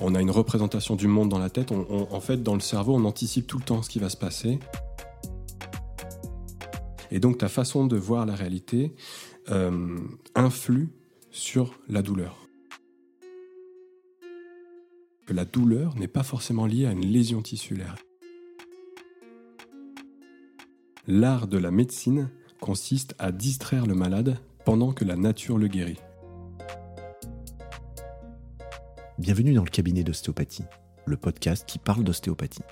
On a une représentation du monde dans la tête. en fait, dans le cerveau, on anticipe tout le temps ce qui va se passer. Et donc, ta façon de voir la réalité euh, influe sur la douleur. La douleur n'est pas forcément liée à une lésion tissulaire. L'art de la médecine consiste à distraire le malade pendant que la nature le guérit. Bienvenue dans le cabinet d'ostéopathie, le podcast qui parle d'ostéopathie.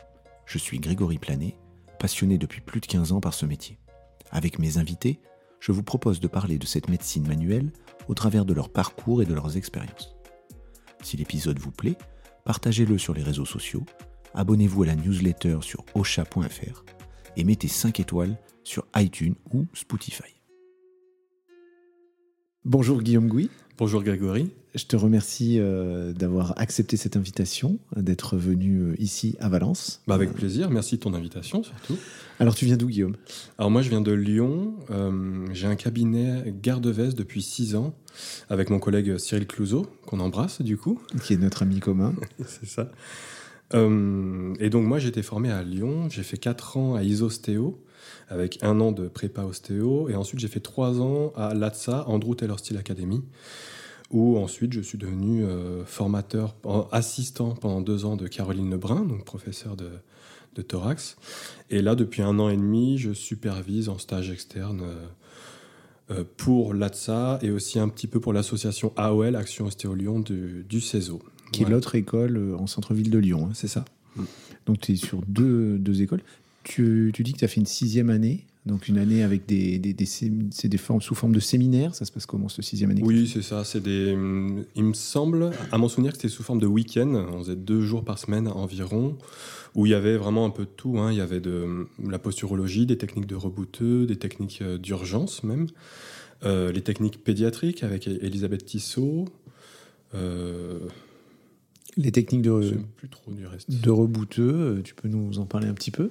Je suis Grégory Planet, passionné depuis plus de 15 ans par ce métier. Avec mes invités, je vous propose de parler de cette médecine manuelle au travers de leur parcours et de leurs expériences. Si l'épisode vous plaît, partagez-le sur les réseaux sociaux, abonnez-vous à la newsletter sur osha.fr et mettez 5 étoiles sur iTunes ou Spotify. Bonjour Guillaume Gouy. Bonjour Grégory. Je te remercie euh, d'avoir accepté cette invitation, d'être venu euh, ici à Valence. Bah avec plaisir, merci de ton invitation surtout. Alors tu viens d'où Guillaume? Alors moi je viens de Lyon, euh, j'ai un cabinet Garde-Veste depuis 6 ans avec mon collègue Cyril Clouseau, qu'on embrasse du coup. Qui est notre ami commun. C'est ça. et donc moi j'ai été formé à Lyon, j'ai fait 4 ans à Isostéo avec un an de prépa ostéo et ensuite j'ai fait 3 ans à l'ATSA, Andrew Taylor Steel Academy où ensuite je suis devenu euh, formateur, assistant pendant deux ans de Caroline Lebrun, donc professeur de, thorax. Et là, depuis un an et demi, je supervise en stage externe euh, euh, pour l'ATSA et aussi un petit peu pour l'association AOL, Action Ostéo Lyon du, du CESO. Qui est l'autre école en centre-ville de Lyon, hein, c'est ça mm. Donc tu es sur deux, deux écoles. Tu, tu dis que tu as fait une sixième année donc une année avec des, des, des, sous forme de séminaire. Ça se passe comment ce sixième année Oui, c'est ça. C'est des. Il me semble, à mon souvenir, que c'était sous forme de week-end. On faisait deux jours par semaine environ, où il y avait vraiment un peu de tout. Hein. Il y avait de la posturologie, des techniques de rebouteux, des techniques euh, d'urgence même, euh, les techniques pédiatriques avec Elisabeth Tissot. Euh, les techniques de, plus trop du reste. de rebouteux, euh, tu peux nous en parler un petit peu?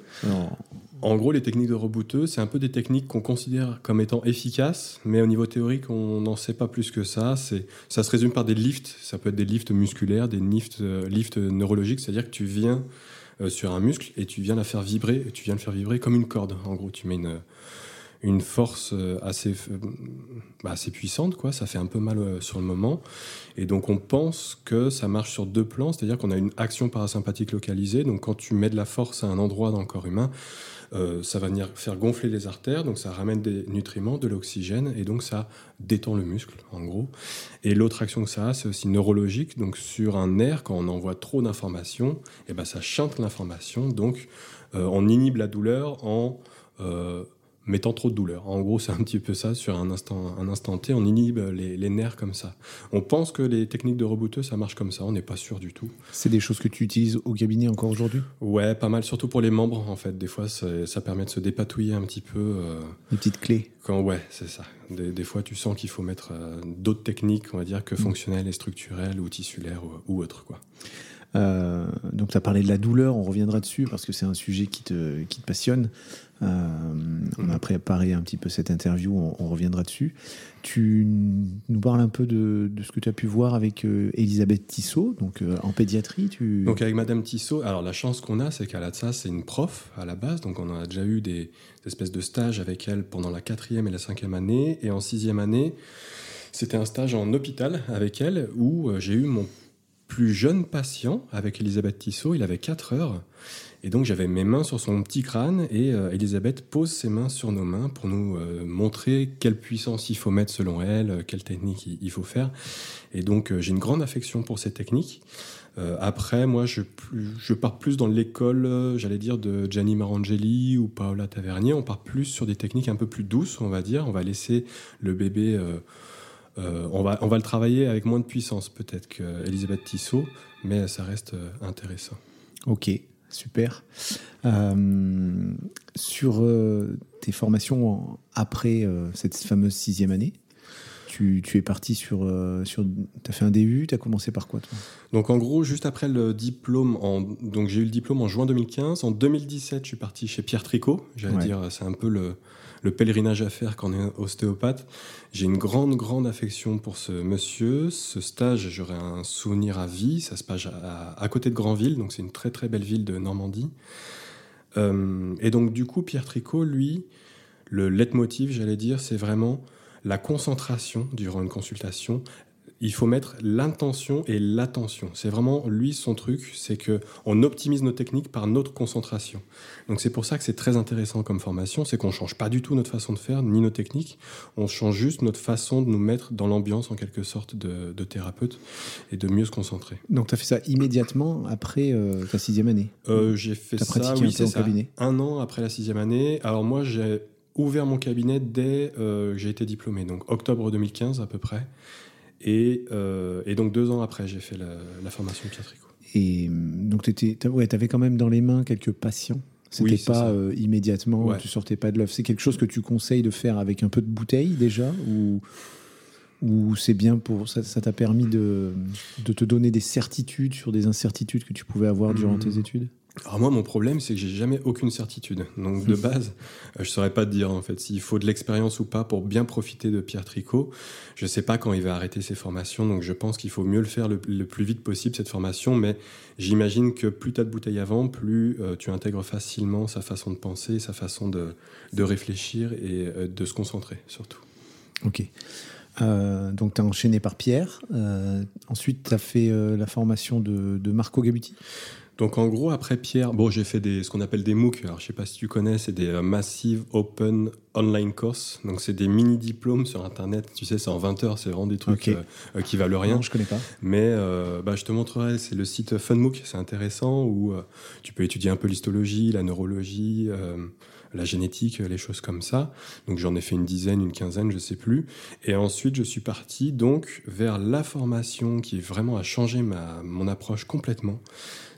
En gros, les techniques de rebouteux, c'est un peu des techniques qu'on considère comme étant efficaces, mais au niveau théorique, on n'en sait pas plus que ça. Ça se résume par des lifts, ça peut être des lifts musculaires, des lifts, euh, lifts neurologiques, c'est-à-dire que tu viens euh, sur un muscle et tu viens la faire vibrer, et tu viens le faire vibrer comme une corde. En gros, tu mets une une force euh, assez, euh, bah, assez puissante, quoi. Ça fait un peu mal euh, sur le moment. Et donc, on pense que ça marche sur deux plans, c'est-à-dire qu'on a une action parasympathique localisée. Donc, quand tu mets de la force à un endroit dans le corps humain, ça va venir faire gonfler les artères, donc ça ramène des nutriments, de l'oxygène, et donc ça détend le muscle, en gros. Et l'autre action que ça a, c'est aussi neurologique. Donc, sur un nerf, quand on envoie trop d'informations, et eh ben, ça chante l'information. Donc, on inhibe la douleur en mettant trop de douleur. En gros, c'est un petit peu ça, sur un instant, un instant T, on inhibe les, nerfs comme ça. On pense que les techniques de rebouteux, ça marche comme ça, on n'est pas sûr du tout. C'est des choses que tu utilises au cabinet encore aujourd'hui? Ouais, pas mal, surtout pour les membres, en fait. Des fois, ça permet de se dépatouiller un petit peu. Euh, des petites clés quand, Ouais, c'est ça. Des, fois, tu sens qu'il faut mettre euh, d'autres techniques, on va dire, que mm. fonctionnelles et structurelles ou tissulaires ou, ou autres, quoi. Euh, donc tu as parlé de la douleur, on reviendra dessus parce que c'est un sujet qui te, qui te passionne. Euh, on a préparé un petit peu cette interview, on, reviendra dessus. Tu nous parles un peu de, ce que tu as pu voir avec euh, Elisabeth Tissot, donc en pédiatrie. Tu... Donc avec Madame Tissot, alors la chance qu'on a, c'est qu'à c'est une prof à la base, donc on a déjà eu des, espèces de stages avec elle pendant la quatrième et la cinquième année, et en sixième année, c'était un stage en hôpital avec elle où j'ai eu mon plus jeune patient avec Elisabeth Tissot. Il avait 4 heures. Et donc j'avais mes mains sur son petit crâne et euh, Elisabeth pose ses mains sur nos mains pour nous euh, montrer quelle puissance il faut mettre selon elle, euh, quelle technique il, faut faire. Et donc j'ai une grande affection pour ces techniques. après, moi, je, pars plus dans l'école, j'allais dire, de Gianni Marangeli ou Paola Tavernier. On part plus sur des techniques un peu plus douces, on va dire. On va laisser le bébé on, va, le travailler avec moins de puissance peut-être qu'Elisabeth Tissot, mais ça reste intéressant. Ok, super. Euh, sur tes formations après cette fameuse sixième année, tu, tu es parti sur. euh, sur tu as fait un DU, tu as commencé par quoi, toi? Donc en gros, juste après le diplôme, en, donc j'ai eu le diplôme en juin 2015. En 2017, je suis parti chez Pierre Tricot. J'allais Ouais. dire, c'est un peu le, le pèlerinage à faire quand on est ostéopathe. J'ai une grande, grande affection pour ce monsieur. Ce stage, j'aurai un souvenir à vie. Ça se passe à, côté de Granville, donc c'est une très très belle ville de Normandie. Euh, et donc du coup, Pierre Tricot, lui, le leitmotiv, j'allais dire, c'est vraiment la concentration durant une consultation. Il faut mettre l'intention et l'attention. C'est vraiment lui son truc, c'est que on optimise nos techniques par notre concentration. Donc c'est pour ça que c'est très intéressant comme formation, c'est qu'on change pas du tout notre façon de faire ni nos techniques, on change juste notre façon de nous mettre dans l'ambiance en quelque sorte de, de thérapeute et de mieux se concentrer. Donc, tu as fait ça immédiatement après euh, ta sixième année? Euh, j'ai fait ça, oui, un c'est cabinet? An après la sixième année. Alors moi, j'ai ouvert mon cabinet dès euh, que j'ai été diplômé, donc octobre 2015 à peu près. Et, euh, et donc deux ans après, j'ai fait la, la formation Pierre Tricot. Et hum, donc, tu ouais, avais quand même dans les mains quelques patients. C'était Oui, pas euh, immédiatement, Ouais. tu sortais pas de l'œuf. C'est quelque chose que tu conseilles de faire avec un peu de bouteille déjà Ou, ou c'est bien pour. Ça ça t'a permis de, de te donner des certitudes sur des incertitudes que tu pouvais avoir durant Mhm. tes études? Alors moi, mon problème, c'est que j'ai jamais aucune certitude. Donc de base, euh, je saurais pas te dire en fait s'il faut de l'expérience ou pas pour bien profiter de Pierre Tricot. Je sais pas quand il va arrêter ses formations, donc je pense qu'il faut mieux le faire le, le plus vite possible cette formation. Mais j'imagine que plus tu as de bouteilles avant, plus euh, tu intègres facilement sa façon de penser, sa façon de, de réfléchir et euh, de se concentrer surtout. Ok. Euh, donc, tu as enchaîné par Pierre. Ensuite, tu as fait la formation de, de Marco Gabuti? Donc en gros, après Pierre, bon, j'ai fait des, ce qu'on appelle des MOOC. Alors je sais pas si tu connais, c'est des euh, Massive Open Online Course. Donc c'est des mini-diplômes sur Internet. Tu sais, c'est en 20 heures, c'est vraiment des trucs euh, euh, qui valent rien. Non, je connais pas. Mais euh, bah, je te montrerai, c'est le site FunMOOC, c'est intéressant, où euh, tu peux étudier un peu l'histologie, la neurologie, la génétique, les choses comme ça. Donc j'en ai fait une dizaine, une quinzaine, je sais plus. Et ensuite, je suis parti donc vers la formation qui vraiment a changé ma, mon approche complètement.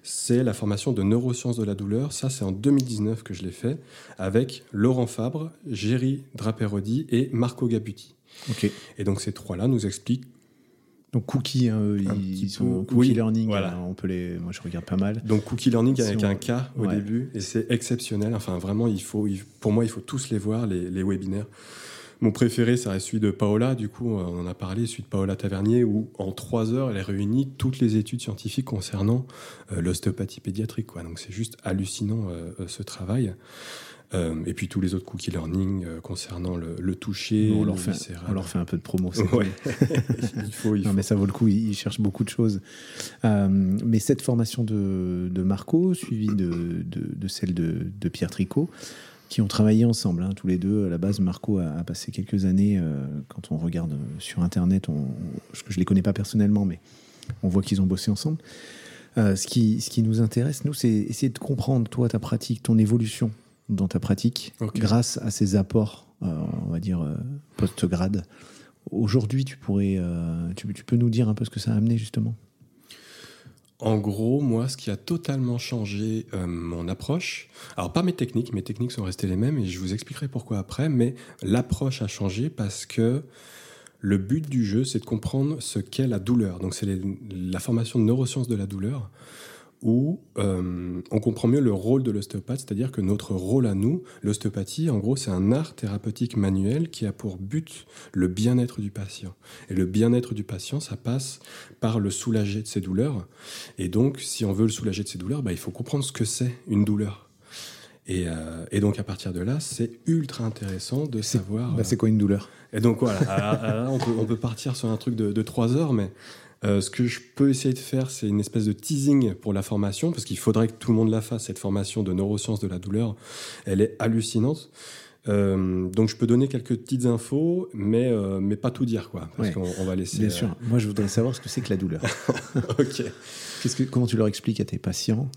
C'est la formation de neurosciences de la douleur. Ça, c'est en 2019 que je l'ai fait avec Laurent Fabre, Géry Draperodi et Marco Gabuti. Et donc ces trois-là nous expliquent Donc Cookie, hein, eux, ils, sont peu. Cookie Oui, Learning. voilà. hein, on peut les. Moi, je regarde pas mal. Donc Cookie Learning Si avec on- un K au Ouais. début et c'est exceptionnel. Enfin vraiment, il faut, il- pour moi, il faut tous les voir les, les webinaires. Mon préféré, ça reste celui de Paola. Du coup, on en a parlé, celui de Paola Tavernier, où en trois heures, elle réunit toutes les études scientifiques concernant euh, l'ostéopathie pédiatrique. Quoi. Donc c'est juste hallucinant euh, euh, ce travail. Euh, et puis tous les autres cookie learning euh, concernant le, le toucher, Bon, on, le leur fait, viscéral. on leur fait un peu de promo. Ouais. il faut, il Non, mais ça vaut le coup, ils ils cherchent beaucoup de choses. Euh, mais cette formation de, de Marco, suivie de, de, de celle de, de Pierre Tricot, qui ont travaillé ensemble, hein, tous les deux. À la base, Marco a, a passé quelques années, euh, quand on regarde euh, sur Internet, on, je ne les connais pas personnellement, mais on voit qu'ils ont bossé ensemble. Euh, ce, qui, ce qui nous intéresse, nous, c'est essayer de comprendre, toi, ta pratique, ton évolution dans ta pratique, grâce à ces apports, euh, on va dire, post-grade. Aujourd'hui, tu pourrais, tu, tu peux nous dire un peu ce que ça a amené, justement? En gros, moi, ce qui a totalement changé euh, mon approche, alors pas mes techniques, mes techniques sont restées les mêmes et je vous expliquerai pourquoi après, mais l'approche a changé parce que le but du jeu, c'est de comprendre ce qu'est la douleur. Donc, c'est la formation de neurosciences de la douleur où euh, on comprend mieux le rôle de l'ostéopathe, c'est-à-dire que notre rôle à nous, l'ostéopathie, en gros, c'est un art thérapeutique manuel qui a pour but le bien-être du patient. Et le bien-être du patient, ça passe par le soulager de ses douleurs. Et donc, si on veut le soulager de ses douleurs, bah, il faut comprendre ce que c'est une douleur. Et, euh, et donc, à partir de là, c'est ultra intéressant de savoir. Bah, euh, C'est quoi une douleur? Et donc voilà, on, peut, on peut partir sur un truc de, de trois heures, mais euh, ce que je peux essayer de faire, c'est une espèce de teasing pour la formation, parce qu'il faudrait que tout le monde la fasse, cette formation de neurosciences de la douleur. Elle est hallucinante. Euh, donc je peux donner quelques petites infos, mais, euh, mais pas tout dire, quoi, parce Ouais. qu'on on va laisser... Bien sûr. Moi, je voudrais savoir ce que c'est que la douleur. ok. Que, comment tu leur expliques à tes patients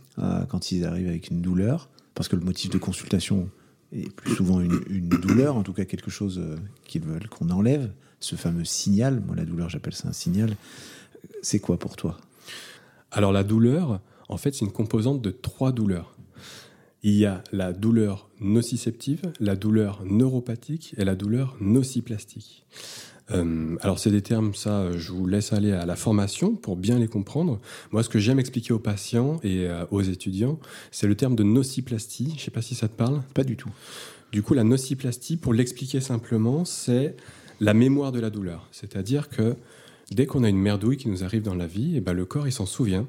quand ils arrivent avec une douleur? Parce que le motif de consultation est plus souvent une, une douleur, en tout cas quelque chose qu'ils veulent qu'on enlève, ce fameux signal. Moi, la douleur, j'appelle ça un signal. C'est quoi pour toi? Alors la douleur, en fait, c'est une composante de trois douleurs. Il y a la douleur nociceptive, la douleur neuropathique et la douleur nociplastique. Euh, alors c'est des termes, ça, je vous laisse aller à la formation pour bien les comprendre. Moi, ce que j'aime expliquer aux patients et euh, aux étudiants, c'est le terme de nociplastie. Je ne sais pas si ça te parle. Pas du tout. Du coup, la nociplastie, pour l'expliquer simplement, c'est la mémoire de la douleur. C'est-à-dire que dès qu'on a une merdouille qui nous arrive dans la vie, et eh ben, le corps, il s'en souvient.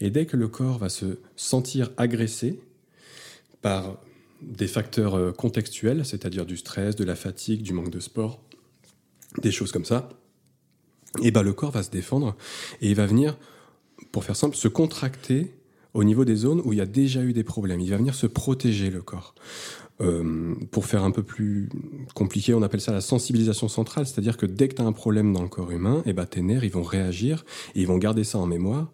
Et dès que le corps va se sentir agressé par des facteurs euh, contextuels, c'est-à-dire du stress, de la fatigue, du manque de sport, des choses comme ça, et ben le corps va se défendre et il va venir, pour faire simple, se contracter au niveau des zones où il y a déjà eu des problèmes. Il va venir se protéger le corps. Euh, pour faire un peu plus compliqué, on appelle ça la sensibilisation centrale, c'est-à-dire que dès que tu as un problème dans le corps humain, et eh ben, tes nerfs ils vont réagir, et ils vont garder ça en mémoire,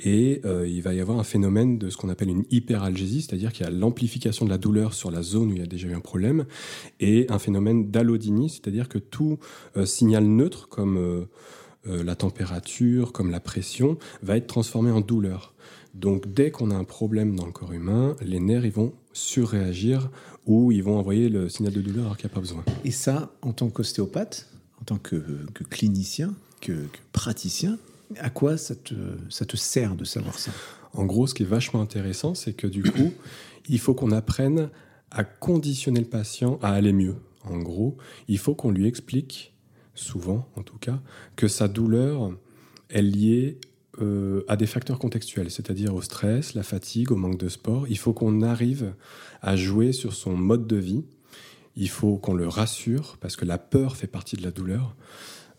et euh, il va y avoir un phénomène de ce qu'on appelle une hyperalgésie, c'est-à-dire qu'il y a l'amplification de la douleur sur la zone où il y a déjà eu un problème, et un phénomène d'allodynie, c'est-à-dire que tout euh, signal neutre, comme la température, comme la pression, va être transformé en douleur. Donc dès qu'on a un problème dans le corps humain, les nerfs ils vont surréagir ou ils vont envoyer le signal de douleur alors qu'il n'y a pas besoin. Et ça, en tant qu'ostéopathe, en tant que, clinicien, que, praticien, à quoi ça te, ça te sert de savoir ça? En gros, ce qui est vachement intéressant, c'est que du coup, il faut qu'on apprenne à conditionner le patient à aller mieux. En gros, il faut qu'on lui explique, souvent en tout cas, que sa douleur est liée euh, à des facteurs contextuels, c'est-à-dire au stress, la fatigue, au manque de sport. Il faut qu'on arrive à jouer sur son mode de vie. Il faut qu'on le rassure, parce que la peur fait partie de la douleur.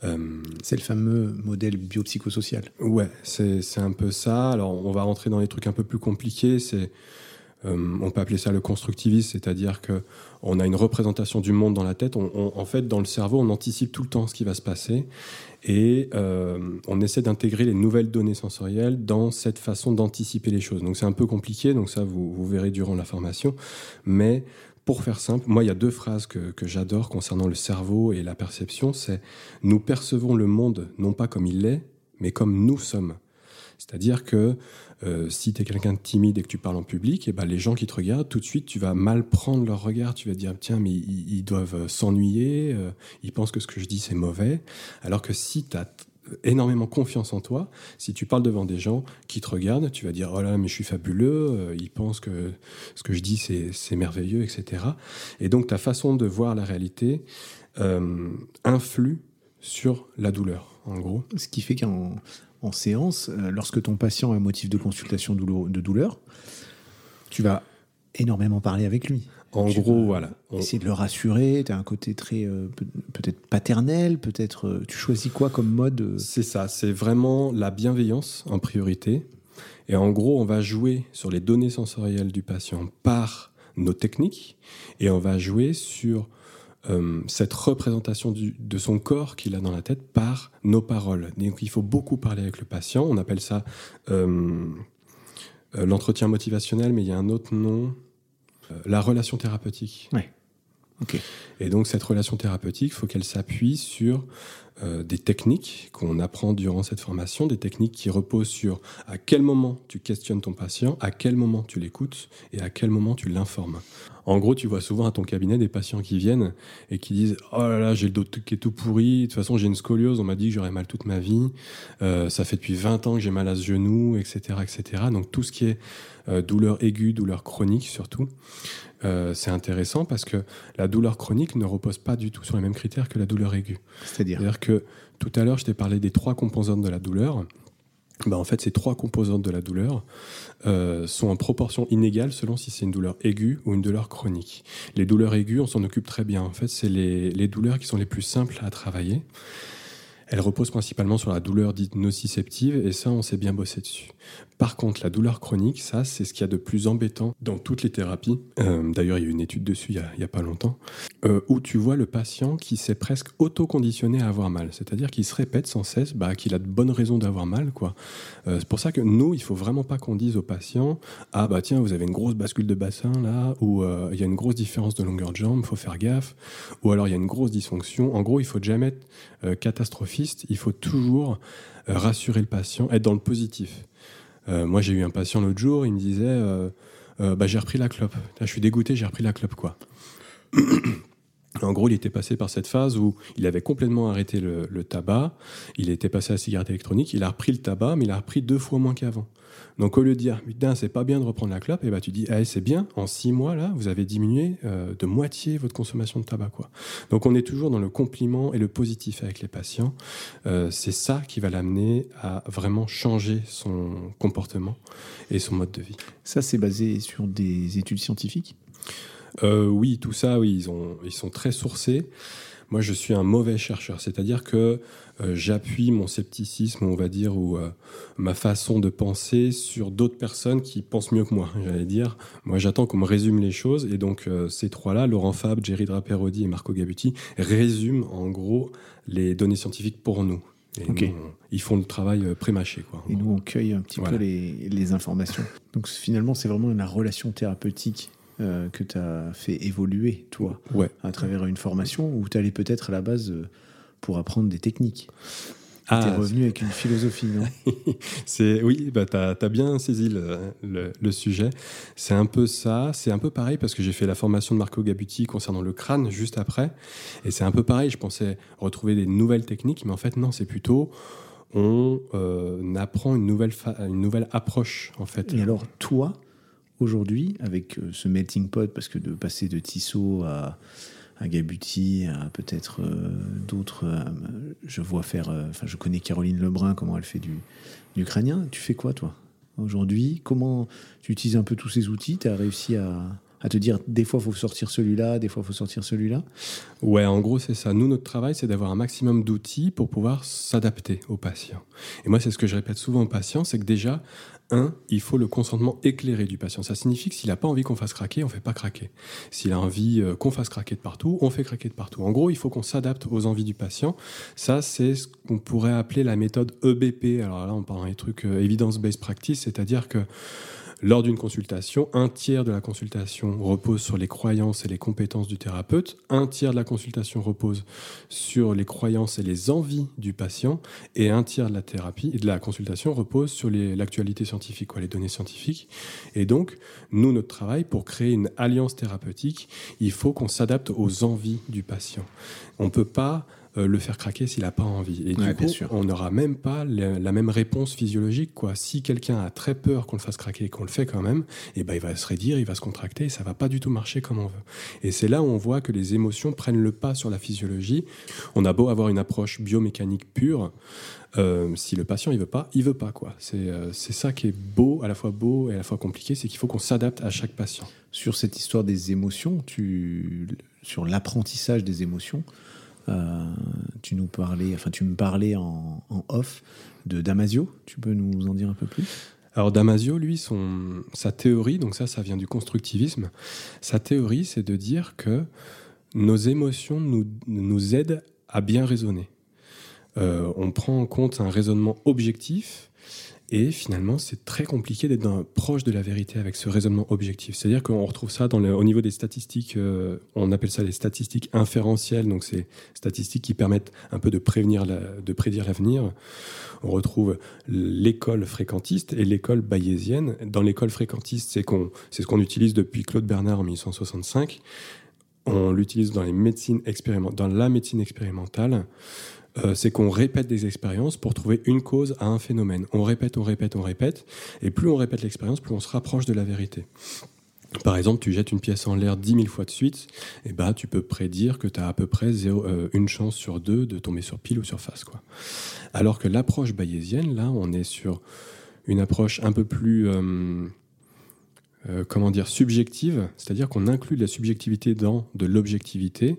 Euh, c'est le fameux modèle biopsychosocial. Ouais, c'est un peu ça. Alors, on va rentrer dans les trucs un peu plus compliqués. C'est euh, on peut appeler ça le constructivisme, c'est-à-dire que on a une représentation du monde dans la tête. en fait, dans le cerveau, on anticipe tout le temps ce qui va se passer et euh, on essaie d'intégrer les nouvelles données sensorielles dans cette façon d'anticiper les choses. Donc c'est un peu compliqué, donc ça vous, verrez durant la formation. Mais pour faire simple, moi il y a deux phrases que, que j'adore concernant le cerveau et la perception. C'est nous percevons le monde non pas comme il est, mais comme nous sommes. C'est-à-dire que euh, si tu es quelqu'un de timide et que tu parles en public, et eh ben les gens qui te regardent, tout de suite, tu vas mal prendre leur regard. Tu vas dire, tiens, mais ils, doivent euh, s'ennuyer, euh, ils pensent que ce que je dis, c'est mauvais. Alors que si tu as énormément confiance en toi, si tu parles devant des gens qui te regardent, tu vas dire, oh là, mais je suis fabuleux, ils pensent que ce que je dis, c'est merveilleux, etc. Et donc, ta façon de voir la réalité influe sur la douleur, en gros. Ce qui fait qu'en en séance, euh, lorsque ton patient a un motif de consultation de douleur, tu vas énormément parler avec lui. En gros, voilà. Essayer de le rassurer, tu as un côté très euh, peut-être paternel, peut-être euh, tu choisis quoi comme mode C'est ça, c'est vraiment la bienveillance en priorité. Et en gros, on va jouer sur les données sensorielles du patient par nos techniques et on va jouer sur euh, cette représentation de son corps qu'il a dans la tête par nos paroles. Donc il faut beaucoup parler avec le patient. On appelle ça euh, euh, l'entretien motivationnel, mais il y a un autre nom, la relation thérapeutique. Ouais. Et donc cette relation thérapeutique, il faut qu'elle s'appuie sur des techniques qu'on apprend durant cette formation, des techniques qui reposent sur à quel moment tu questionnes ton patient, à quel moment tu l'écoutes et à quel moment tu l'informes. En gros, tu vois souvent à ton cabinet des patients qui viennent et qui disent Oh là là, j'ai le dos qui est tout pourri, de toute façon j'ai une scoliose, on m'a dit que j'aurais mal toute ma vie, euh, ça fait depuis 20 ans que j'ai mal à ce genou, etc. etc. Donc tout ce qui est euh, douleur aiguë, douleur chronique surtout, euh, c'est intéressant parce que la douleur chronique ne repose pas du tout sur les mêmes critères que la douleur aiguë. C'est-à-dire? C'est-à-dire que tout à l'heure, je t'ai parlé des trois composantes de la douleur. Bah, en fait, ces trois composantes de la douleur euh, sont en proportion inégale selon si c'est une douleur aiguë ou une douleur chronique. Les douleurs aiguës, on s'en occupe très bien. En fait, c'est les, les, douleurs qui sont les plus simples à travailler. Elles reposent principalement sur la douleur dite nociceptive, et ça, on s'est bien bossé dessus. Par contre, la douleur chronique, ça, c'est ce qu'il y a de plus embêtant dans toutes les thérapies. Euh, d'ailleurs, il y a une étude dessus il n'y a, pas longtemps, euh, où tu vois le patient qui s'est presque auto-conditionné à avoir mal. C'est-à-dire qu'il se répète sans cesse bah, qu'il a de bonnes raisons d'avoir mal. quoi. Euh, c'est pour ça que nous, il faut vraiment pas qu'on dise aux patients Ah, bah tiens, vous avez une grosse bascule de bassin là, ou il y a une grosse différence de longueur de jambe, faut faire gaffe, ou alors il y a une grosse dysfonction. En gros, il faut jamais être il faut toujours rassurer le patient, être dans le positif. Euh, moi, j'ai eu un patient l'autre jour, il me disait euh, euh, bah, J'ai repris la clope. je suis dégoûté, j'ai repris la clope, quoi. En gros, il était passé par cette phase où il avait complètement arrêté le tabac, il était passé à la cigarette électronique, il a repris le tabac, mais il a repris deux fois moins qu'avant. Donc au lieu de dire putain c'est pas bien de reprendre la clope, et eh ben, tu dis ah, c'est bien en six mois là vous avez diminué euh, de moitié votre consommation de tabac quoi. Donc on est toujours dans le compliment et le positif avec les patients. Euh, c'est ça qui va l'amener à vraiment changer son comportement et son mode de vie. Ça c'est basé sur des études scientifiques? Euh, oui, tout ça, oui, ils, ont, ils sont très sourcés. Moi, je suis un mauvais chercheur, c'est-à-dire que euh, j'appuie mon scepticisme, on va dire, ou euh, ma façon de penser sur d'autres personnes qui pensent mieux que moi, j'allais dire. Moi, j'attends qu'on me résume les choses, et donc euh, ces trois-là, Laurent Fab, Jerry Draperodi et Marco Gabuti, résument en gros les données scientifiques pour nous. ils font le travail prémâché. Quoi, et nous, on cueille un petit peu les, les informations. Donc finalement, c'est vraiment une relation thérapeutique euh, que tu as fait évoluer, toi, ouais. à travers une formation où tu allais peut-être à la base euh, pour apprendre des techniques. Ah, tu es revenu avec une philosophie, non? Oui, bah, tu as, bien saisi le, le, sujet. C'est un peu ça. C'est un peu pareil parce que j'ai fait la formation de Marco Gabuti concernant le crâne juste après. Et c'est un peu pareil. Je pensais retrouver des nouvelles techniques, mais en fait, non, c'est plutôt on euh, apprend une nouvelle, une nouvelle approche, en fait. Et alors, toi, aujourd'hui avec euh, ce melting pot Parce que de passer de Tissot à, Gabuti, à peut-être euh, d'autres. Euh, je vois faire. Enfin, je connais Caroline Lebrun, comment elle fait du, du. Tu fais quoi, toi, aujourd'hui? Comment tu utilises un peu tous ces outils? Tu as réussi à, à te dire des fois faut sortir celui-là, des fois faut sortir celui-là Ouais, en gros c'est ça. Nous, notre travail, c'est d'avoir un maximum d'outils pour pouvoir s'adapter aux patients. Et moi, c'est ce que je répète souvent aux patients, c'est que déjà, un, il faut le consentement éclairé du patient. Ça signifie que s'il n'a pas envie qu'on fasse craquer, on ne fait pas craquer. S'il a envie euh, qu'on fasse craquer de partout, on fait craquer de partout. En gros, il faut qu'on s'adapte aux envies du patient. Ça, c'est ce qu'on pourrait appeler la méthode EBP. Alors là, on parle des trucs euh, evidence-based practice, c'est-à-dire que lors d'une consultation, un tiers de la consultation repose sur les croyances et les compétences du thérapeute, un tiers de la consultation repose sur les croyances et les envies du patient, et un tiers de la thérapie et de la consultation repose sur l'actualité scientifique, quoi, les données scientifiques. Et donc, nous, notre travail, pour créer une alliance thérapeutique, il faut qu'on s'adapte aux envies du patient. On ne peut pas euh, le faire craquer s'il n'a pas envie. Et du coup, on n'aura même pas la, même réponse physiologique. Quoi. Si quelqu'un a très peur qu'on le fasse craquer et qu'on le fait quand même, et eh ben, il va se raidir, il va se contracter et ça va pas du tout marcher comme on veut. Et c'est là où on voit que les émotions prennent le pas sur la physiologie. On a beau avoir une approche biomécanique pure, euh, si le patient il veut pas, il veut pas quoi. Euh, c'est ça qui est beau, à la fois beau et à la fois compliqué, c'est qu'il faut qu'on s'adapte à chaque patient. Sur cette histoire des émotions, tu, sur l'apprentissage des émotions, euh, tu nous parlais, enfin tu me parlais en, off de Damasio. Tu peux nous en dire un peu plus? Alors Damasio, lui, son, sa théorie, donc ça, ça vient du constructivisme. Sa théorie, c'est de dire que nos émotions nous, nous aident à bien raisonner. Euh, on prend en compte un raisonnement objectif et finalement, c'est très compliqué d'être proche de la vérité avec ce raisonnement objectif. C'est-à-dire qu'on retrouve ça au niveau des statistiques, euh, on appelle ça les statistiques inférentielles, donc c'est statistiques qui permettent un peu de, prévenir de prédire l'avenir. On retrouve l'école fréquentiste et l'école bayésienne. Dans l'école fréquentiste, c'est ce qu'on utilise depuis Claude Bernard en 1865. On l'utilise dans la médecine expérimentale. Euh, c'est qu'on répète des expériences pour trouver une cause à un phénomène. On répète, on répète, on répète, et plus on répète l'expérience, plus on se rapproche de la vérité. Par exemple, tu jettes une pièce en l'air 10 000 fois de suite, et bah, tu peux prédire que tu as à peu près euh, une chance sur deux de tomber sur pile ou sur face. Quoi. Alors que l'approche bayésienne, là, on est sur une approche un peu plus euh, euh, comment dire, subjective, c'est-à-dire qu'on inclut de la subjectivité dans de l'objectivité.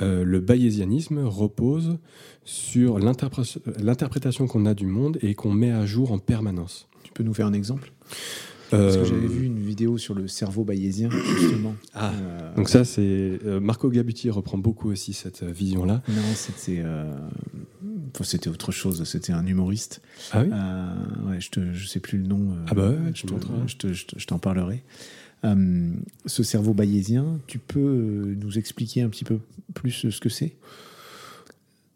Euh, le bayésianisme repose sur l'interprétation qu'on a du monde et qu'on met à jour en permanence. Tu peux nous faire un exemple? Parce que j'avais euh, vu une vidéo sur le cerveau bayésien, justement. Ah, euh, donc ça, c'est. Euh, Marco Gabuti reprend beaucoup aussi cette vision-là. Non, c'était. C'était autre chose, c'était un humoriste. Ah oui ouais, je ne je sais plus le nom. ah bah ouais, je t'en parlerai. ce cerveau bayésien, tu peux nous expliquer un petit peu plus ce que c'est?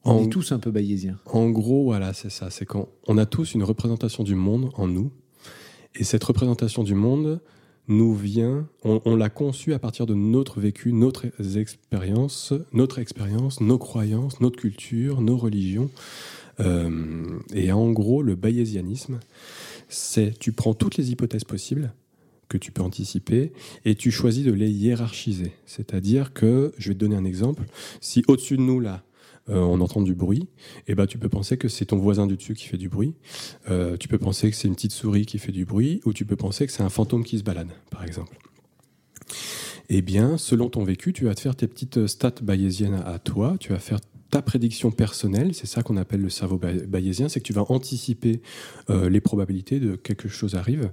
On est tous un peu bayésiens. En gros, voilà, c'est ça. C'est qu'on on a tous une représentation du monde en nous et cette représentation du monde nous vient, on, l'a conçu à partir de notre vécu, notre expérience, notre expérience, nos croyances, notre culture, nos religions. Euh, et en gros, le bayésianisme, c'est tu prends toutes les hypothèses possibles que tu peux anticiper et tu choisis de les hiérarchiser. C'est-à-dire que, je vais te donner un exemple, si au-dessus de nous, là, euh, on entend du bruit, et eh ben, tu peux penser que c'est ton voisin du dessus qui fait du bruit, euh, tu peux penser que c'est une petite souris qui fait du bruit, ou tu peux penser que c'est un fantôme qui se balade, par exemple. Eh bien, selon ton vécu, tu vas te faire tes petites stats bayésiennes à toi, tu vas faire ta prédiction personnelle, c'est ça qu'on appelle le cerveau bayésien, c'est que tu vas anticiper euh, les probabilités de quelque chose arrive.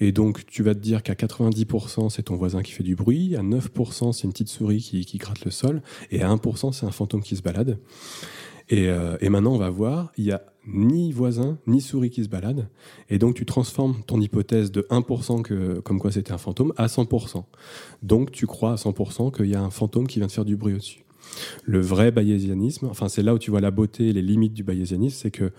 Et donc, tu vas te dire qu'à 90%, c'est ton voisin qui fait du bruit, à 9%, c'est une petite souris qui, gratte le sol, et à 1%, c'est un fantôme qui se balade. Et, euh, et maintenant, on va voir, il n'y a ni voisin, ni souris qui se balade. Et donc, tu transformes ton hypothèse de 1% que, comme quoi c'était un fantôme à 100%. Donc, tu crois à 100% qu'il y a un fantôme qui vient de faire du bruit au-dessus. Le vrai bayésianisme, enfin c'est là où tu vois la beauté et les limites du bayésianisme, c'est que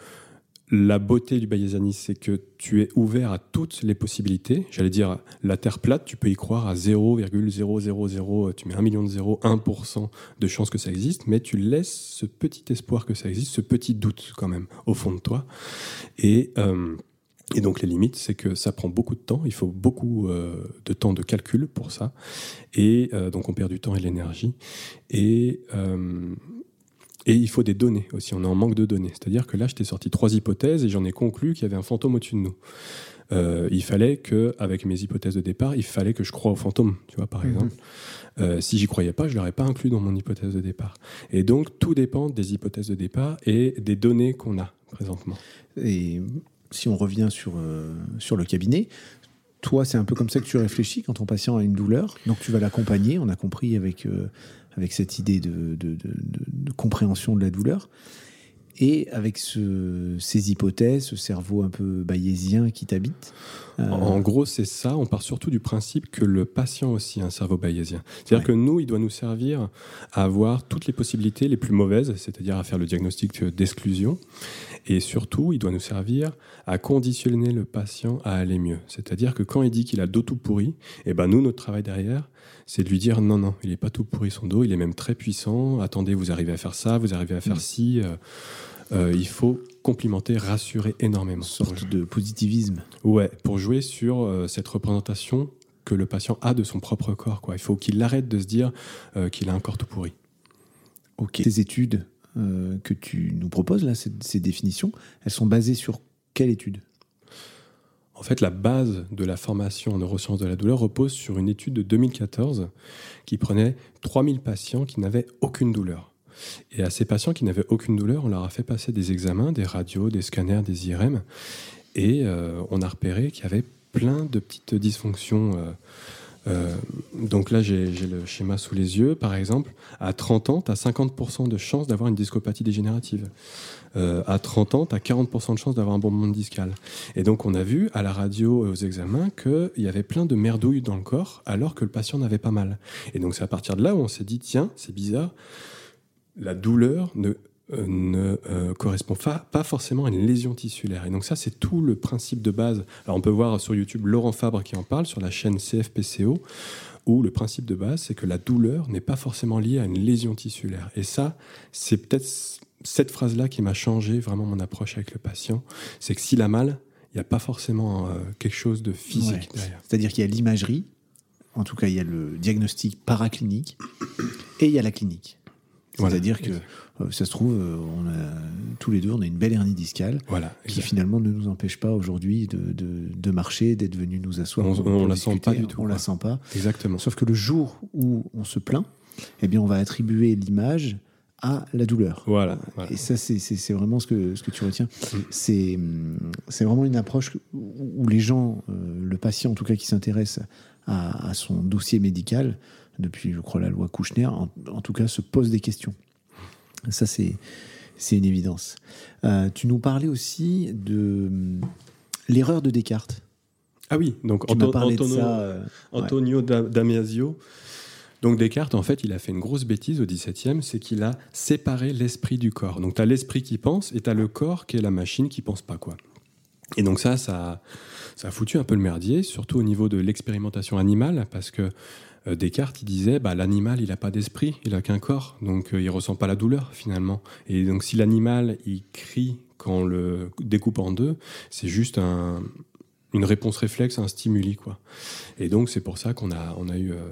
la beauté du bayésianisme, c'est que tu es ouvert à toutes les possibilités. J'allais dire, la Terre plate, tu peux y croire à 0,000, tu mets un million de 0, 1% de chance que ça existe, mais tu laisses ce petit espoir que ça existe, ce petit doute quand même au fond de toi. Et euh, et donc les limites, c'est que ça prend beaucoup de temps, il faut beaucoup euh, de temps de calcul pour ça, et euh, donc on perd du temps et de l'énergie, et, euh, et il faut des données aussi, on est en manque de données. C'est-à-dire que là, je t'ai sorti trois hypothèses et j'en ai conclu qu'il y avait un fantôme au-dessus de nous. il fallait que, avec mes hypothèses de départ, il fallait que je croie au fantôme, tu vois, par mhm. exemple. si j'y croyais pas, je l'aurais pas inclus dans mon hypothèse de départ. Et donc, tout dépend des hypothèses de départ et des données qu'on a présentement. Et si on revient sur, euh, sur le cabinet, toi, c'est un peu comme ça que tu réfléchis quand ton patient a une douleur. Donc, tu vas l'accompagner. On a compris avec, euh, avec cette idée de, de, compréhension de la douleur. Et avec ce, ces hypothèses, ce cerveau un peu bayésien qui t'habite. Euh, en gros, c'est ça. On part surtout du principe que le patient aussi a un cerveau bayésien. C'est-à-dire que nous, il doit nous servir à avoir toutes les possibilités les plus mauvaises, c'est-à-dire à faire le diagnostic d'exclusion et surtout, il doit nous servir à conditionner le patient à aller mieux. C'est-à-dire que quand il dit qu'il a le dos tout pourri, et eh ben nous, notre travail derrière, c'est de lui dire non, non, il n'est pas tout pourri son dos, il est même très puissant. Attendez, vous arrivez à faire ça, vous arrivez à faire mm. ci. Euh, euh, il faut complimenter, rassurer énormément. Une sorte de positivisme. Ouais, pour jouer sur euh, cette représentation que le patient a de son propre corps. Quoi. Il faut qu'il arrête de se dire qu'il a un corps tout pourri. Ok. Ces études que tu nous proposes, là, ces, définitions, elles sont basées sur quelle étude? En fait, la base de la formation en neurosciences de la douleur repose sur une étude de 2014 qui prenait 3000 patients qui n'avaient aucune douleur. Et à ces patients qui n'avaient aucune douleur, on leur a fait passer des examens, des radios, des scanners, des IRM, et euh, on a repéré qu'il y avait plein de petites dysfonctions. Euh, euh, donc là, j'ai le schéma sous les yeux. Par exemple, à 30 ans, tu as 50% de chances d'avoir une discopathie dégénérative. Euh, à 30 ans, tu as 40% de chances d'avoir un bombement discal. Et donc, on a vu à la radio et aux examens qu'il y avait plein de merdouilles dans le corps alors que le patient n'avait pas mal. Et donc, c'est à partir de là où on s'est dit tiens, c'est bizarre, la douleur ne euh, ne euh, correspond pas, pas forcément à une lésion tissulaire. Et donc ça, c'est tout le principe de base. Alors on peut voir sur YouTube Laurent Fabre qui en parle sur la chaîne CFPCO, où le principe de base, c'est que la douleur n'est pas forcément liée à une lésion tissulaire. Et ça, c'est peut-être cette phrase-là qui m'a changé vraiment mon approche avec le patient. C'est que s'il a mal, il n'y a pas forcément euh, quelque chose de physique derrière. C'est-à-dire qu'il y a l'imagerie, en tout cas il y a le diagnostic paraclinique, et il y a la clinique. C'est-à-dire que euh, ça se trouve, euh, on a, tous les deux, on a une belle hernie discale voilà, qui finalement ne nous empêche pas aujourd'hui de, de, marcher, d'être venu nous asseoir. On, ne la sent pas du tout. On la sent pas. Exactement. Sauf que le jour où on se plaint, eh bien, on va attribuer l'image à la douleur. Voilà. Et ça, c'est vraiment ce que, ce que tu retiens. Mm. C'est vraiment une approche où les gens, euh, le patient en tout cas qui s'intéresse à, à, son dossier médical, depuis, je crois, la loi Kouchner, en, tout cas, se pose des questions. Ça, c'est, une évidence. Euh, tu nous parlais aussi de hum, l'erreur de Descartes. Ah oui, donc euh, Antonio, Damasio. Donc Descartes, en fait, il a fait une grosse bêtise au XVIIe, c'est qu'il a séparé l'esprit du corps. Donc tu as l'esprit qui pense et tu as le corps qui est la machine qui pense pas quoi. Et donc ça, ça, ça a foutu un peu le merdier, surtout au niveau de l'expérimentation animale, parce que euh, Descartes, il disait, bah, l'animal, il n'a pas d'esprit, il n'a qu'un corps, donc euh, il ressent pas la douleur finalement. Et donc si l'animal, il crie quand on le découpe en deux, c'est juste une réponse réflexe un stimuli. Quoi. Et donc c'est pour ça qu'on a, on a eu euh,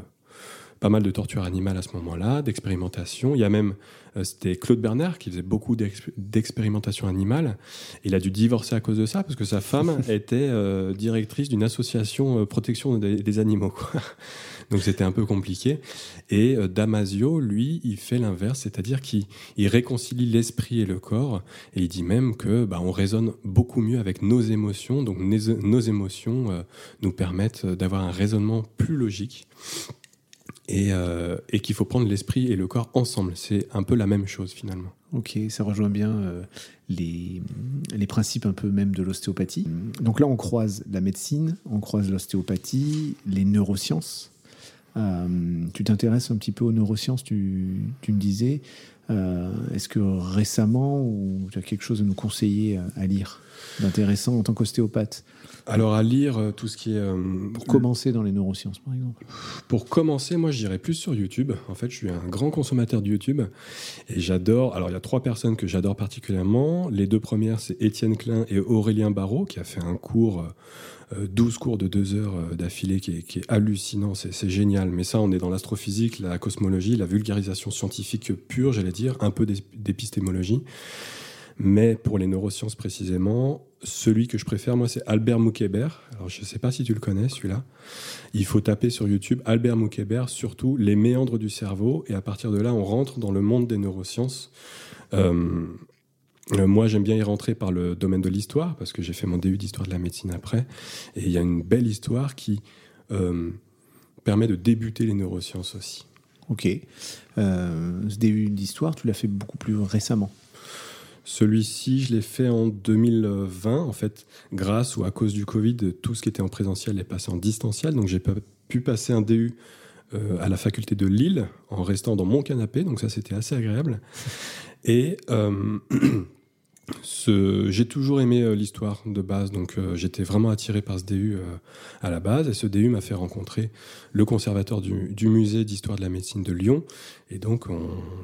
pas mal de torture animale à ce moment-là, d'expérimentation. Il y a même, euh, c'était Claude Bernard qui faisait beaucoup d'expérimentation animale. Il a dû divorcer à cause de ça parce que sa femme était euh, directrice d'une association euh, protection des, animaux. Donc c'était un peu compliqué. Et Damasio, lui, il fait l'inverse, c'est-à-dire qu'il réconcilie l'esprit et le corps. Et il dit même que bah, on raisonne beaucoup mieux avec nos émotions. Donc nos, émotions nous permettent d'avoir un raisonnement plus logique. Euh, et, qu'il faut prendre l'esprit et le corps ensemble. C'est un peu la même chose finalement. Ok, ça rejoint bien euh, les, les, principes un peu même de l'ostéopathie. Donc là, on croise la médecine, on croise l'ostéopathie, les neurosciences. Euh, tu t'intéresses un petit peu aux neurosciences, tu, tu me disais. Est-ce que récemment, tu as quelque chose à nous conseiller à lire d'intéressant en tant qu'ostéopathe? Alors à lire euh, tout ce qui est... Euh, pour commencer dans les neurosciences par exemple Pour commencer, moi je dirais plus sur YouTube. En fait, je suis un grand consommateur de YouTube et j'adore... Alors il y a trois personnes que j'adore particulièrement. Les deux premières, c'est Étienne Klein et Aurélien Barraud qui a fait un cours... 12 euh, cours de 2 heures d'affilée qui, qui, est hallucinant, c'est génial. Mais ça, on est dans l'astrophysique, la cosmologie, la vulgarisation scientifique pure, j'allais dire, un peu d'épistémologie. Mais pour les neurosciences précisément, celui que je préfère, moi, c'est Albert Moukébert. Alors, je ne sais pas si tu le connais, celui-là. Il faut taper sur YouTube Albert Moukébert, surtout les méandres du cerveau. Et à partir de là, on rentre dans le monde des neurosciences. Euh, euh, moi, j'aime bien y rentrer par le domaine de l'histoire, parce que j'ai fait mon DU d'histoire de la médecine après. Et il y a une belle histoire qui euh, permet de débuter les neurosciences aussi. Ok. ce DU d'histoire, tu l'as fait beaucoup plus récemment. Celui-ci, je l'ai fait en 2020, en fait, grâce ou à cause du Covid, tout ce qui était en présentiel est passé en distanciel. Donc j'ai pu passer un DU euh, à la faculté de Lille en restant dans mon canapé, donc ça c'était assez agréable. Et euh, j'ai toujours aimé euh, l'histoire de base, donc j'étais vraiment attiré par ce DU à la base, et ce DU m'a fait rencontrer le conservateur du, du musée d'histoire de la médecine de Lyon, et donc,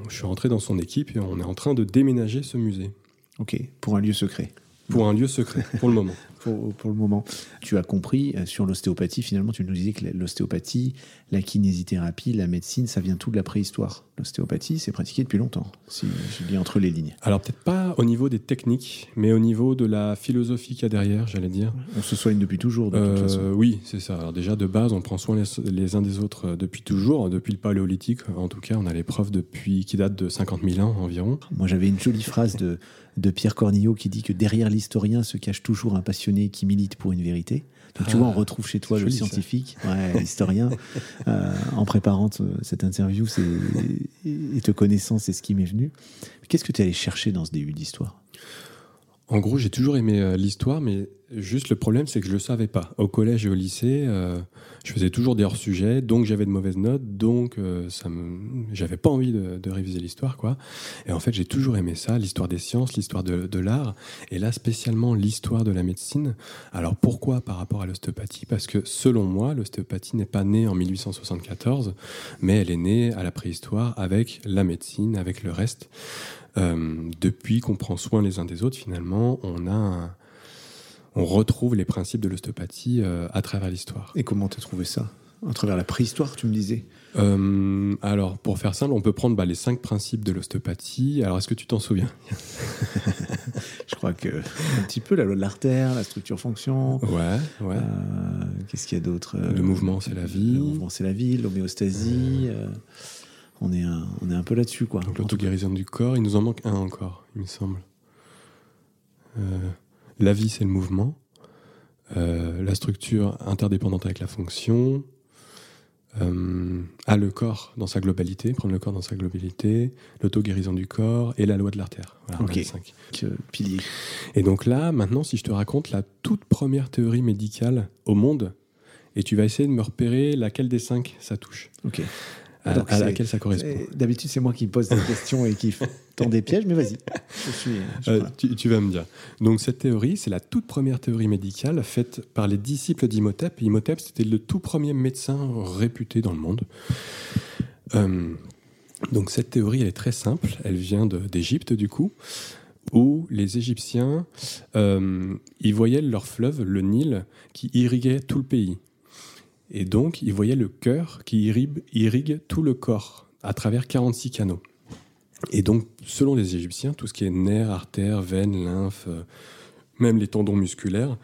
je suis rentré dans son équipe et on est en train de déménager ce musée. Ok, pour un lieu secret. Pour un lieu secret, pour le moment. pour, le moment. Tu as compris, euh, sur l'ostéopathie, finalement, tu nous disais que l'ostéopathie, la kinésithérapie, la médecine, ça vient tout de la préhistoire. L'ostéopathie, c'est pratiqué depuis longtemps, si je lis entre les lignes. Alors, peut-être pas au niveau des techniques, mais au niveau de la philosophie qu'il y a derrière, j'allais dire. On se soigne depuis toujours, de toute façon. Euh, oui, c'est ça. Alors, déjà, de base, on prend soin les, uns des autres euh, depuis toujours, depuis le paléolithique. En tout cas, on a les preuves depuis, qui datent de 50 000 ans environ. Moi, j'avais une jolie phrase de de Pierre Cornillot qui dit que derrière l'historien se cache toujours un passionné qui milite pour une vérité. Donc tu vois, on ah, retrouve chez toi le scientifique, l'historien. Euh, en préparant cette interview et te connaissant, c'est ce qui m'est venu. Qu'est-ce que tu es allé chercher dans ce début d'histoire? En gros, j'ai toujours aimé euh, l'histoire, mais Juste le problème, c'est que je ne le savais pas. Au collège et au lycée, euh, je faisais toujours des hors-sujets, donc j'avais de mauvaises notes, donc euh, ça me... j'avais pas envie de, réviser l'histoire. quoi. Et en fait, j'ai toujours aimé ça, l'histoire des sciences, l'histoire de, l'art, et là spécialement l'histoire de la médecine. Alors pourquoi par rapport à l'ostéopathie? Parce que selon moi, l'ostéopathie n'est pas née en 1874, mais elle est née à la préhistoire avec la médecine, avec le reste. Euh, depuis qu'on prend soin les uns des autres, finalement, on a un on retrouve les principes de l'ostéopathie euh, à travers l'histoire. Et comment tu as trouvé ça? À travers la préhistoire, tu me disais? Euh, Alors, pour faire simple, on peut prendre bah, les cinq principes de l'ostéopathie. Alors, est-ce que tu t'en souviens? Je crois que un petit peu la loi de l'artère, la structure-fonction. Ouais, ouais. Qu'est-ce qu'il y a d'autre? Le mouvement, c'est la vie. Le mouvement, c'est la vie. L'homéostasie. On, est un, on est un peu là-dessus, quoi. L'auto-guérison du corps, il nous en manque un encore, il me semble. La vie, c'est le mouvement. Euh, la structure interdépendante avec la fonction. Euh, a le corps dans sa globalité, prendre le corps dans sa globalité, l'auto-guérison du corps et la loi de l'artère. Voilà, ok, cinq. pilier. Et donc là, maintenant, si je te raconte la toute première théorie médicale au monde, et tu vas essayer de me repérer laquelle des cinq ça touche. Ok. À, Donc, à laquelle ça correspond. D'habitude, c'est moi qui me pose des questions et qui tend des pièges, mais vas-y. Euh, là. tu, tu vas me dire. Donc cette théorie, c'est la toute première théorie médicale faite par les disciples d'Imhotep. Imhotep, c'était le tout premier médecin réputé dans le monde. Euh, donc cette théorie, elle est très simple. Elle vient d'Égypte, du coup, où les Égyptiens, euh, ils voyaient leur fleuve, le Nil, qui irriguait tout le pays. Et donc, ils voyaient le cœur qui irrigue, tout le corps à travers 46 canaux. Et donc, selon les Égyptiens, tout ce qui est nerfs, artères, veines, lymphes, euh, même les tendons musculaires,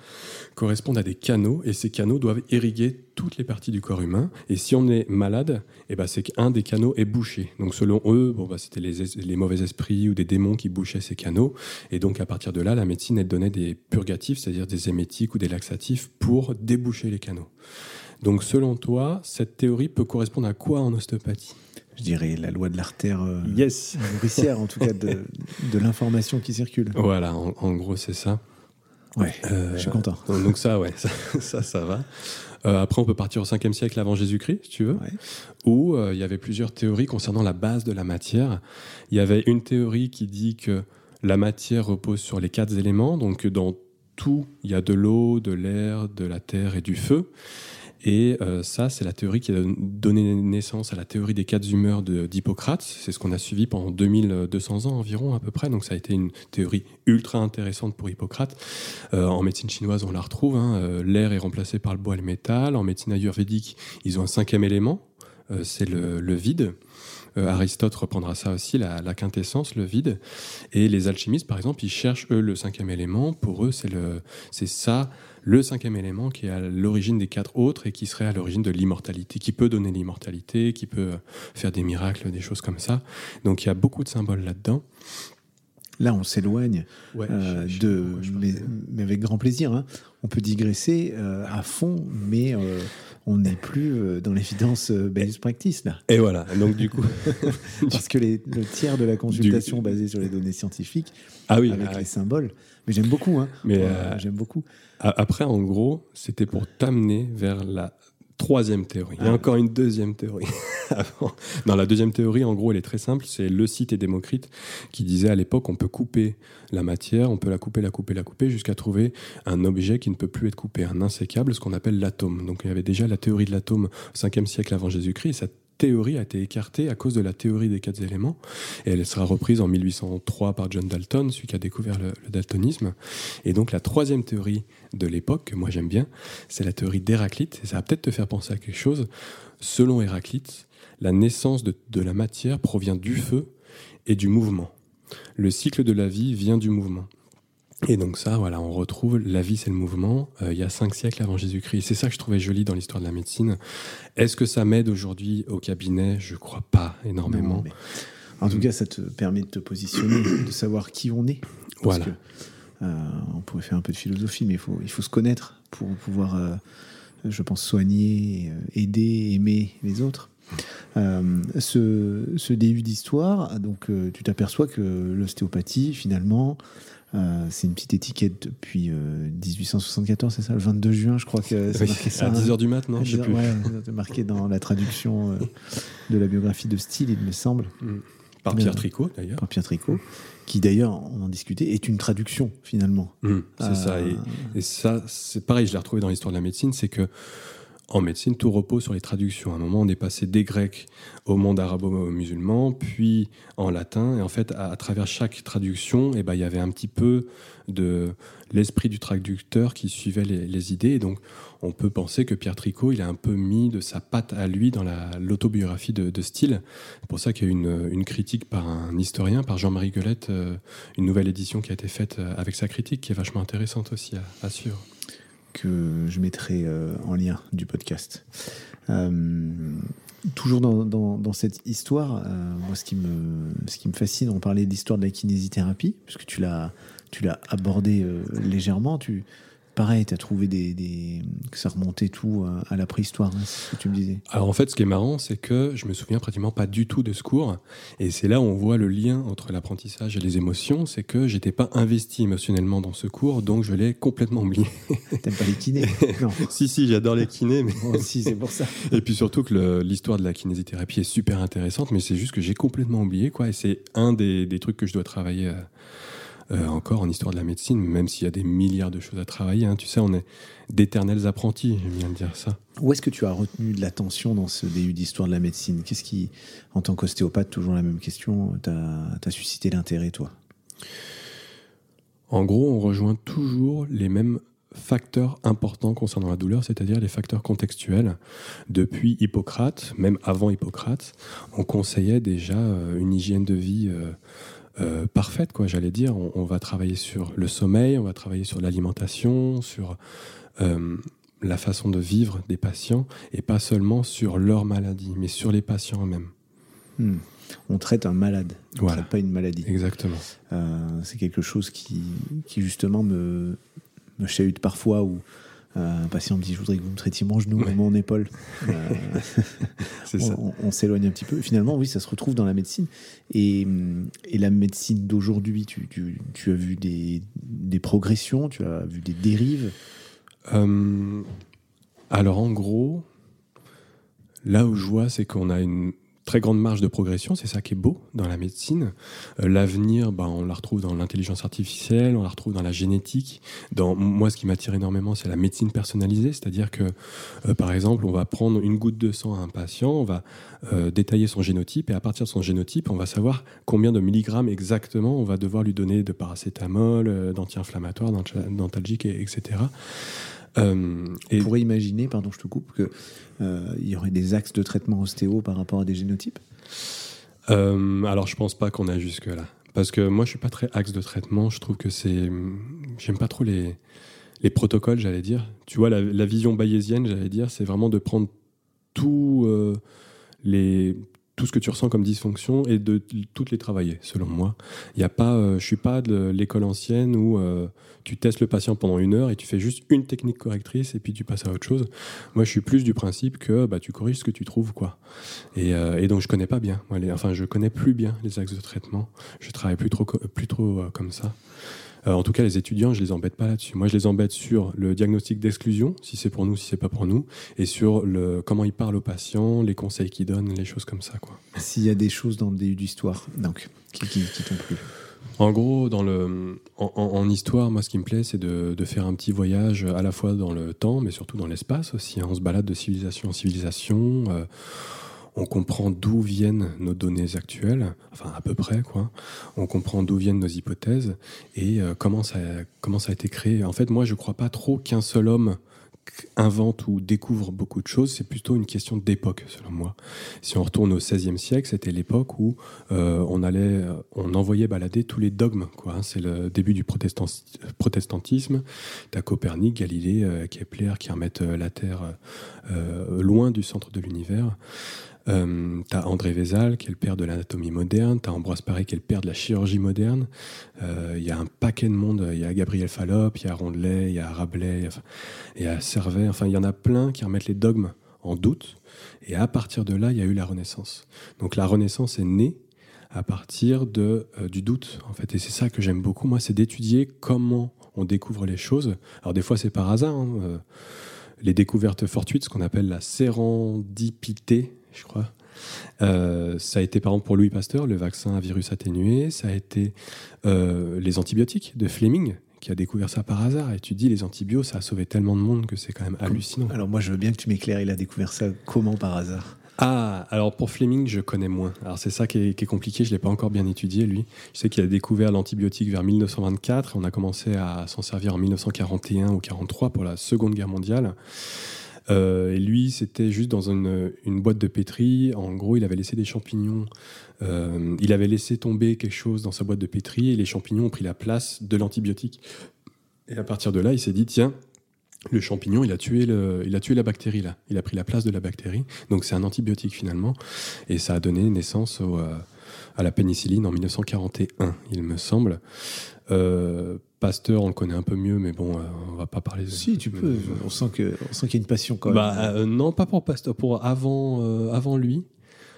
correspondent à des canaux, et ces canaux doivent irriguer toutes les parties du corps humain. Et si on est malade, eh ben, c'est qu'un des canaux est bouché. Donc, selon eux, bah, c'était les, es- les mauvais esprits ou des démons qui bouchaient ces canaux. Et donc, à partir de là, la médecine, elle donnait des purgatifs, c'est-à-dire des émétiques ou des laxatifs, pour déboucher les canaux. Donc, selon toi, cette théorie peut correspondre à quoi en ostéopathie? Je dirais la loi de l'artère euh, Yes nourricière, en tout cas, de, de l'information qui circule. Voilà, en, en gros, c'est ça. Ouais, Euh, je suis content. Donc ça, ouais, ça, ça, ça va. Euh, après, on peut partir au 5e siècle avant Jésus-Christ, si tu veux, Ouais. où euh, il y avait plusieurs théories concernant la base de la matière. Il y avait une théorie qui dit que la matière repose sur les quatre éléments, donc dans tout, il y a de l'eau, de l'air, de la terre et du feu. Et euh, ça, c'est la théorie qui a donné naissance à la théorie des quatre humeurs d'Hippocrate. C'est ce qu'on a suivi pendant 2200 ans environ, à peu près. Donc ça a été une théorie ultra intéressante pour Hippocrate. Euh, en médecine chinoise, on la retrouve. hein. Euh, L'air est remplacé par le bois et le métal. En médecine ayurvédique, ils ont un cinquième élément, c'est le, vide. Aristote reprendra ça aussi, la, la quintessence, le vide. Et les alchimistes, par exemple, ils cherchent, eux, le cinquième élément. Pour eux, c'est ça, le cinquième élément qui est à l'origine des quatre autres et qui serait à l'origine de l'immortalité, qui peut donner l'immortalité, qui peut euh, faire des miracles, des choses comme ça. Donc il y a beaucoup de symboles là-dedans. Là, on s'éloigne Ouais, euh, de, mais, mais avec grand plaisir. hein. On peut digresser euh, à fond, mais euh, on n'est plus dans l'évidence best practice là, Et voilà, donc du coup... parce que les- le tiers de la consultation basée sur les données scientifiques, ah oui, avec ah, les symboles. Mais j'aime beaucoup. Hein. mais Euh, j'aime beaucoup. Après, en gros, c'était pour t'amener vers la troisième théorie. Il y a Ah. encore une deuxième théorie. non, la deuxième théorie, en gros, elle est très simple. C'est Leucite et Démocrite qui disaient à l'époque on peut couper la matière, on peut la couper, la couper, la couper, jusqu'à trouver un objet qui ne peut plus être coupé, un insécable, ce qu'on appelle l'atome. Donc il y avait déjà la théorie de l'atome au 5e siècle avant Jésus-Christ. Cette théorie a été écartée à cause de la théorie des quatre éléments. Et elle sera reprise en 1803 par John Dalton, celui qui a découvert le, daltonisme. Et donc la troisième théorie de l'époque, que moi j'aime bien, c'est la théorie d'Héraclite. Et ça va peut-être te faire penser à quelque chose. Selon Héraclite, la naissance de la matière provient du feu et du mouvement. Le cycle de la vie vient du mouvement. Et donc ça, voilà, on retrouve la vie, c'est le mouvement, euh, il y a cinq siècles avant Jésus-Christ. C'est ça que je trouvais joli dans l'histoire de la médecine. Est-ce que ça m'aide aujourd'hui au cabinet? Je crois pas énormément. Non, mais en tout cas, ça te permet de te positionner, de savoir qui on est. Parce Voilà. que, euh, on pourrait faire un peu de philosophie, mais il faut, il faut se connaître pour pouvoir, euh, je pense, soigner, aider, aimer les autres. Euh, ce, ce début d'histoire, donc euh, tu t'aperçois que l'ostéopathie, finalement, euh, c'est une petite étiquette depuis euh, 1874, c'est ça, le 22 juin, je crois que c'est Oui, marqué ça. à hein. 10h du mat, non? Je sais plus. Ouais, marqué dans la traduction euh, de la biographie de Steele, il me semble, Par Pierre Tricot, d'ailleurs. par Pierre Tricot, qui d'ailleurs, on en discutait, est une traduction finalement. Hum, c'est Euh, ça. Et, et ça, c'est pareil, je l'ai retrouvé dans l'histoire de la médecine, c'est que en médecine, tout repose sur les traductions. À un moment, on est passé des Grecs au monde arabo-musulman, puis en latin. Et en fait, à, travers chaque traduction, eh ben, il y avait un petit peu de l'esprit du traducteur qui suivait les, idées. Et donc, on peut penser que Pierre Tricot, il a un peu mis de sa patte à lui dans la- l'autobiographie de, de. C'est pour ça qu'il y a eu une, une critique par un historien, par Jean-Marie Guelette, euh, une nouvelle édition qui a été faite euh, avec sa critique, qui est vachement intéressante aussi à, à suivre. Que je mettrai euh, en lien du podcast. Euh, toujours dans, cette histoire, euh, moi, ce qui, me, ce qui me fascine, on parlait de l'histoire de la kinésithérapie, puisque tu l'as, abordé légèrement. Tu pareil, tu as trouvé des, des, que ça remontait tout à, la préhistoire, hein, c'est ce que tu me disais. Alors en fait, ce qui est marrant, c'est que je me souviens pratiquement pas du tout de ce cours. Et c'est là où on voit le lien entre l'apprentissage et les émotions. C'est que j'étais pas investi émotionnellement dans ce cours, donc je l'ai complètement oublié. T'aimes pas les kinés? Non. si, si, j'adore les kinés. Mais... Moi aussi, c'est pour ça. et puis surtout que l'histoire de la kinésithérapie est super intéressante, mais c'est juste que j'ai complètement oublié. quoi. Et c'est un des, des, trucs que je dois travailler. Euh, euh, encore en histoire de la médecine, même s'il y a des milliards de choses à travailler. Hein. Tu sais, on est d'éternels apprentis, j'aime bien dire ça. Où est-ce que tu as retenu de l'attention dans ce début d'histoire de la médecine? Qu'est-ce qui, en tant qu'ostéopathe, toujours la même question, t'a suscité l'intérêt, toi? En gros, on rejoint toujours les mêmes facteurs importants concernant la douleur, c'est-à-dire les facteurs contextuels. Depuis Hippocrate, même avant Hippocrate, on conseillait déjà euh, une hygiène de vie euh, parfaite, quoi. J'allais dire, on, va travailler sur le sommeil, on va travailler sur l'alimentation, sur euh, la façon de vivre des patients, et pas seulement sur leur maladie, mais sur les patients eux-mêmes. Hmm. On traite un malade, on ne traite pas une maladie. Exactement. Euh, c'est quelque chose qui, qui justement me, me chahute parfois ou un patient me dit Je voudrais que vous me traitiez mon genou ou mon épaule. Euh, ça. On, s'éloigne un petit peu. Finalement, oui, ça se retrouve dans la médecine. Et, et la médecine d'aujourd'hui, tu, tu, as vu des, des, progressions, tu as vu des dérives? Euh, Alors, en gros, là où je vois, c'est qu'on a une très grande marge de progression, c'est ça qui est beau dans la médecine. Euh, l'avenir, bah, on la retrouve dans l'intelligence artificielle, on la retrouve dans la génétique. Dans, moi, ce qui m'attire énormément, c'est la médecine personnalisée, c'est-à-dire que, euh, par exemple, on va prendre une goutte de sang à un patient, on va euh, détailler son génotype, et à partir de son génotype, on va savoir combien de milligrammes exactement on va devoir lui donner de paracétamol, d'anti-inflammatoires, d'antalgiques, etc. Euh, On pourrait imaginer, pardon, je te coupe, qu'il euh, y aurait des axes de traitement ostéo par rapport à des génotypes? Euh, Alors, je pense pas qu'on a jusque-là. Parce que moi, je suis pas très axe de traitement. Je trouve que c'est. J'aime pas trop les, les protocoles, j'allais dire. Tu vois, la, la vision bayésienne, j'allais dire, c'est vraiment de prendre tout, les, tout ce que tu ressens comme dysfonction et de toutes les travailler, selon moi. Il y a pas, euh, je suis pas de l'école ancienne où euh, tu testes le patient pendant une heure et tu fais juste une technique correctrice et puis tu passes à autre chose. Moi, je suis plus du principe que bah, tu corriges ce que tu trouves, quoi. Et, euh, donc, je connais pas bien. enfin, je connais plus bien les axes de traitement. Je travaille plus trop, plus trop comme ça. Euh, en tout cas, les étudiants, je les embête pas là-dessus. Moi, je les embête sur le diagnostic d'exclusion, si c'est pour nous, si c'est pas pour nous, et sur le comment ils parlent aux patients, les conseils qu'ils donnent, les choses comme ça. Quoi. S'il y a des choses dans le DU d'histoire, donc qui, qui, t'ont plu. En gros, dans le, en, histoire, moi, ce qui me plaît, c'est de, de, faire un petit voyage à la fois dans le temps, mais surtout dans l'espace aussi. Hein. On se balade de civilisation en civilisation. Euh, on comprend d'où viennent nos données actuelles, enfin à peu près quoi. On comprend d'où viennent nos hypothèses et euh, comment, ça, comment ça a été créé. En fait, moi, je ne crois pas trop qu'un seul homme invente ou découvre beaucoup de choses, c'est plutôt une question d'époque, selon moi. Si on retourne au XVIe siècle, c'était l'époque où euh, on allait, euh, on envoyait balader tous les dogmes. Quoi. C'est le début du protestantisme. T'as Copernic, Galilée, Kepler qui remettent la Terre loin du centre de l'univers. Euh, t'as André Vézal, qui est le père de l'anatomie moderne. T'as Ambroise Paré, qui est le père de la chirurgie moderne. Euh, il y a un paquet de monde. Il y a Gabriel Fallop, il y a Rondelet, il y a Rabelais, il y a Servet. Enfin, il y en a plein qui remettent les dogmes en doute. Et à partir de là, il y a eu la Renaissance. Donc la Renaissance est née à partir de, euh, du doute, en fait. Et c'est ça que j'aime beaucoup, moi, c'est d'étudier comment on découvre les choses. Alors des fois, c'est par hasard. Hein, les découvertes fortuites, ce qu'on appelle la sérendipité, je crois. Euh, ça a été par exemple pour Louis Pasteur, le vaccin à virus atténué. Ça a été euh, les antibiotiques de Fleming, qui a découvert ça par hasard. Et tu dis, les antibiotiques, ça a sauvé tellement de monde que c'est quand même hallucinant. Alors moi, je veux bien que tu m'éclaires. Il a découvert ça comment par hasard? Ah, alors pour Fleming, je connais moins. Alors c'est ça qui est, compliqué, je ne l'ai pas encore bien étudié, lui. Je sais qu'il a découvert l'antibiotique vers 1924, on a commencé à s'en servir en 1941 ou 1943 pour la Seconde Guerre mondiale. Euh, et lui, c'était juste dans une, boîte de pétri. En gros, il avait laissé des champignons. Euh, il avait laissé tomber quelque chose dans sa boîte de pétri et les champignons ont pris la place de l'antibiotique. Et à partir de là, il s'est dit tiens, le champignon, il a tué il a tué la bactérie là. Il a pris la place de la bactérie. Donc c'est un antibiotique finalement. Et ça a donné naissance euh, à la pénicilline en 1941, il me semble. Pasteur, on le connaît un peu mieux, mais bon, on va pas parler. De... Si, tu peux. On sent que, on sent qu'il y a une passion quand même. Bah, non, pas pour Pasteur, pour avant, avant lui.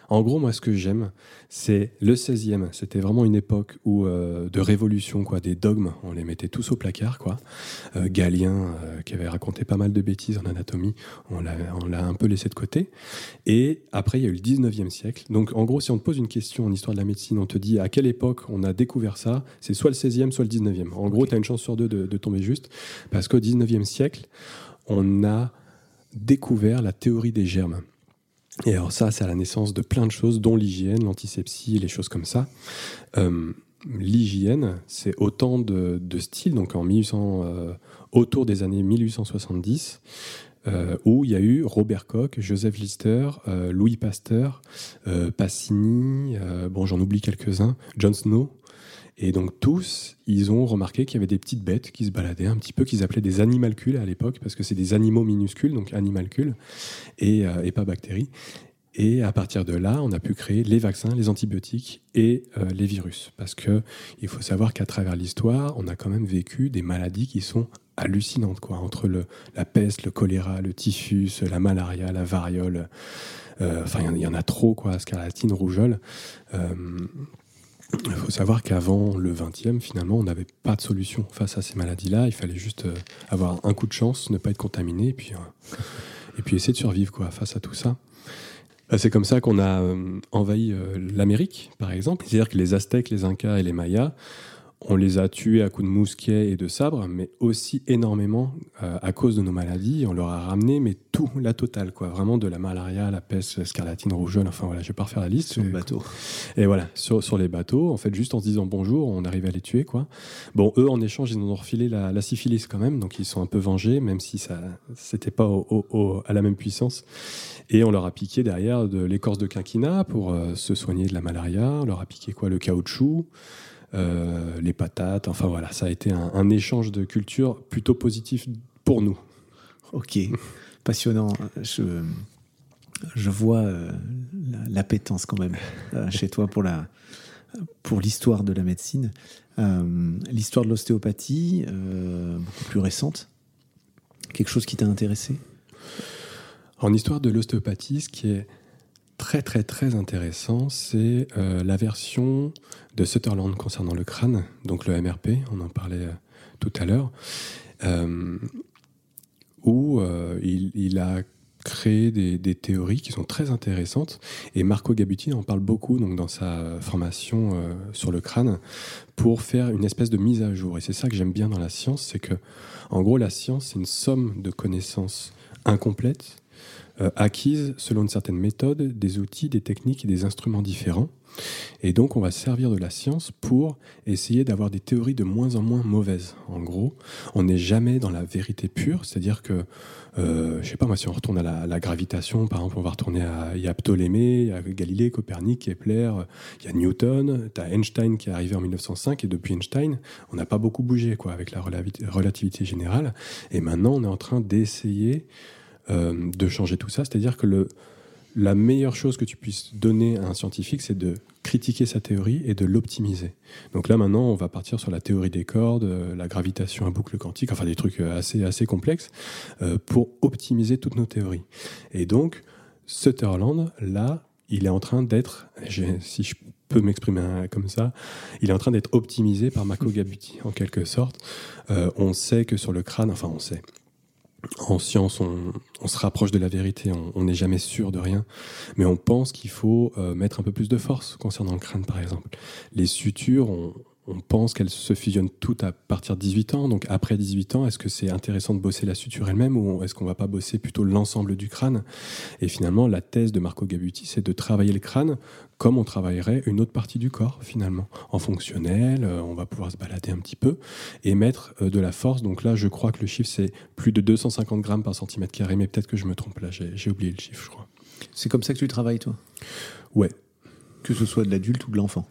En gros, moi, ce que j'aime, c'est le 16e. C'était vraiment une époque où, euh, de révolution, quoi, des dogmes. On les mettait tous au placard, quoi. Euh, Galien, euh, qui avait raconté pas mal de bêtises en anatomie, on l'a un peu laissé de côté. Et après, il y a eu le 19e siècle. Donc, en gros, si on te pose une question en histoire de la médecine, on te dit à quelle époque on a découvert ça, c'est soit le 16e, soit le 19e. En gros, tu as une chance sur deux de, de tomber juste. Parce qu'au 19e siècle, on a découvert la théorie des germes. Et alors ça, c'est à la naissance de plein de choses, dont l'hygiène, l'antisepsie, les choses comme ça. Euh, l'hygiène, c'est autant de, styles, donc en 1800, euh, autour des années 1870, euh, où il y a eu Robert Koch, Joseph Lister, Louis Pasteur, Passini, bon j'en oublie quelques-uns, John Snow, et donc tous, ils ont remarqué qu'il y avait des petites bêtes qui se baladaient un petit peu, qu'ils appelaient des animalcules à l'époque, parce que c'est des animaux minuscules, donc animalcules, et, euh, pas bactéries. Et à partir de là, on a pu créer les vaccins, les antibiotiques et euh, les virus. Parce que il faut savoir qu'à travers l'histoire, on a quand même vécu des maladies qui sont hallucinantes, quoi. Entre la peste, le choléra, le typhus, la malaria, la variole. Euh, enfin, il y, en a trop, quoi. Scarlatine, rougeole. Il faut savoir qu'avant le 20e, finalement, on n'avait pas de solution face à ces maladies-là. Il fallait juste euh, avoir un coup de chance, ne pas être contaminé, et puis, euh, et puis essayer de survivre quoi, face à tout ça. Bah, c'est comme ça qu'on a euh, envahi l'Amérique, par exemple. C'est-à-dire que les Aztèques, les Incas et les Mayas on les a tués à coups de mousquet et de sabre, mais aussi énormément euh, à cause de nos maladies. On leur a ramené, mais tout, la totale, quoi. Vraiment de la malaria, la peste, scarlatine, rougeole. Enfin voilà, je vais pas refaire la liste. Sur les bateaux. Et voilà, sur, sur, les bateaux, en fait, juste en se disant bonjour, on arrivait à les tuer, quoi. Bon, eux, en échange, ils nous ont refilé la, syphilis quand même, donc ils sont un peu vengés, même si ça, c'était pas à la même puissance. Et on leur a piqué derrière de l'écorce de quinquina pour euh, se soigner de la malaria. On leur a piqué quoi, le caoutchouc. Euh, les patates. Enfin voilà, ça a été un, échange de culture plutôt positif pour nous. Ok, passionnant. Je, je vois euh, l'appétence quand même euh, chez toi pour la pour l'histoire de la médecine, l'histoire de l'ostéopathie, beaucoup plus récente. Quelque chose qui t'a intéressé? En histoire de l'ostéopathie, ce qui est très très très intéressant, c'est euh, la version de Sutherland concernant le crâne, donc le MRP, on en parlait euh, tout à l'heure, euh, où il, a créé des, théories qui sont très intéressantes. Et Marco Gabuti en parle beaucoup donc, dans sa formation sur le crâne pour faire une espèce de mise à jour. Et c'est ça que j'aime bien dans la science, c'est que, en gros, la science, c'est une somme de connaissances incomplètes euh, acquises selon une certaine méthode, des outils, des techniques et des instruments différents. Et donc, on va servir de la science pour essayer d'avoir des théories de moins en moins mauvaises. En gros, on n'est jamais dans la vérité pure, c'est-à-dire que, euh, je sais pas moi, si on retourne à la, gravitation, par exemple, on va retourner à, il y a Ptolémée, il y a Galilée, Copernic, Kepler, il y a Newton, tu as Einstein qui est arrivé en 1905, et depuis Einstein, on n'a pas beaucoup bougé, quoi, avec la relativité générale. Et maintenant, on est en train d'essayer euh, de changer tout ça. C'est-à-dire que le, la meilleure chose que tu puisses donner à un scientifique, c'est de critiquer sa théorie et de l'optimiser. Donc là, maintenant, on va partir sur la théorie des cordes, euh, la gravitation à boucle quantique, enfin des trucs euh, assez, assez complexes, pour optimiser toutes nos théories. Et donc, Sutherland, là, il est en train d'être, si je peux m'exprimer comme ça, il est en train d'être optimisé par Mako Gabuti, en quelque sorte. on sait que sur le crâne, enfin on sait, en science, on, se rapproche de la vérité, on n'est jamais sûr de rien, mais on pense qu'il faut euh, mettre un peu plus de force concernant le crâne, par exemple. Les sutures, on, on pense qu'elles se fusionnent toutes à partir de 18 ans. Donc après 18 ans, est-ce que c'est intéressant de bosser la suture elle-même ou est-ce qu'on va pas bosser plutôt l'ensemble du crâne? Et finalement, la thèse de Marco Gabuti, c'est de travailler le crâne comme on travaillerait une autre partie du corps finalement. En fonctionnel, euh, on va pouvoir se balader un petit peu et mettre euh, de la force. Donc là, je crois que le chiffre, c'est plus de 250 grammes par centimètre carré, mais peut-être que je me trompe là, j'ai oublié le chiffre, je crois. C'est comme ça que tu travailles, toi? Ouais. Que ce soit de l'adulte ou de l'enfant?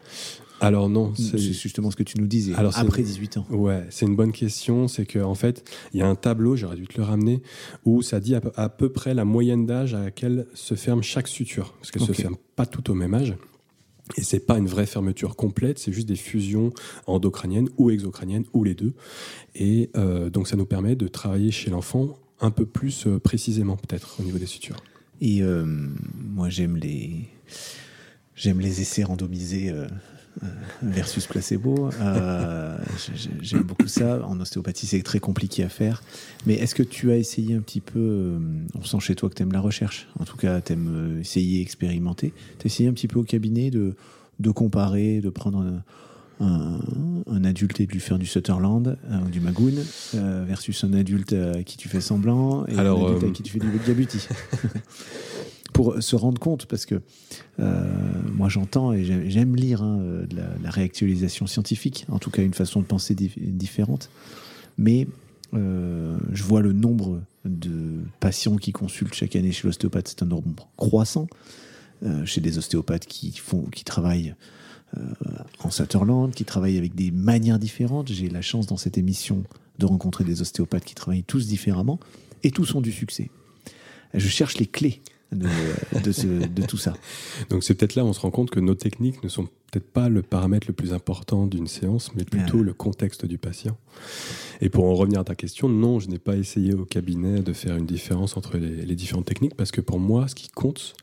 Alors non, c'est justement ce que tu nous disais. Alors, après 18 ans. Ouais, c'est une bonne question. C'est qu'en en fait, il y a un tableau, j'aurais dû te le ramener, où ça dit à peu, près la moyenne d'âge à laquelle se ferme chaque suture, parce qu'elle ne se ferme pas tout au même âge. Et c'est pas une vraie fermeture complète, c'est juste des fusions endocrâniennes ou exocrâniennes ou les deux. Et euh, donc ça nous permet de travailler chez l'enfant un peu plus euh, précisément peut-être au niveau des sutures. Et euh, moi j'aime les j'aime les essais randomisés versus placebo. j'aime beaucoup ça. En ostéopathie c'est très compliqué à faire. Mais est-ce que tu as essayé un petit peu On sent chez toi que tu aimes la recherche. En tout cas tu aimes essayer, expérimenter. Tu as essayé un petit peu au cabinet de de comparer, de prendre un, adulte et de lui faire du Sutherland, euh, du Magoon, euh, versus un adulte à qui tu fais semblant et un adulte à euh, qui tu fais du Gabuti. Pour se rendre compte, parce que moi j'entends et j'aime lire hein, la, réactualisation scientifique, en tout cas une façon de penser différente, mais je vois le nombre de patients qui consultent chaque année chez l'ostéopathe, c'est un nombre croissant. Euh, chez des ostéopathes qui, font, qui travaillent euh, en Sutherland, qui travaillent avec des manières différentes. J'ai la chance dans cette émission de rencontrer des ostéopathes qui travaillent tous différemment et tous ont du succès. Je cherche les clés de, tout ça. Donc c'est peut-être là où on se rend compte que nos techniques ne sont peut-être pas le paramètre le plus important d'une séance, mais plutôt ah. le contexte du patient. Et pour en revenir à ta question, non, je n'ai pas essayé au cabinet de faire une différence entre les, différentes techniques, parce que pour moi, ce qui compte,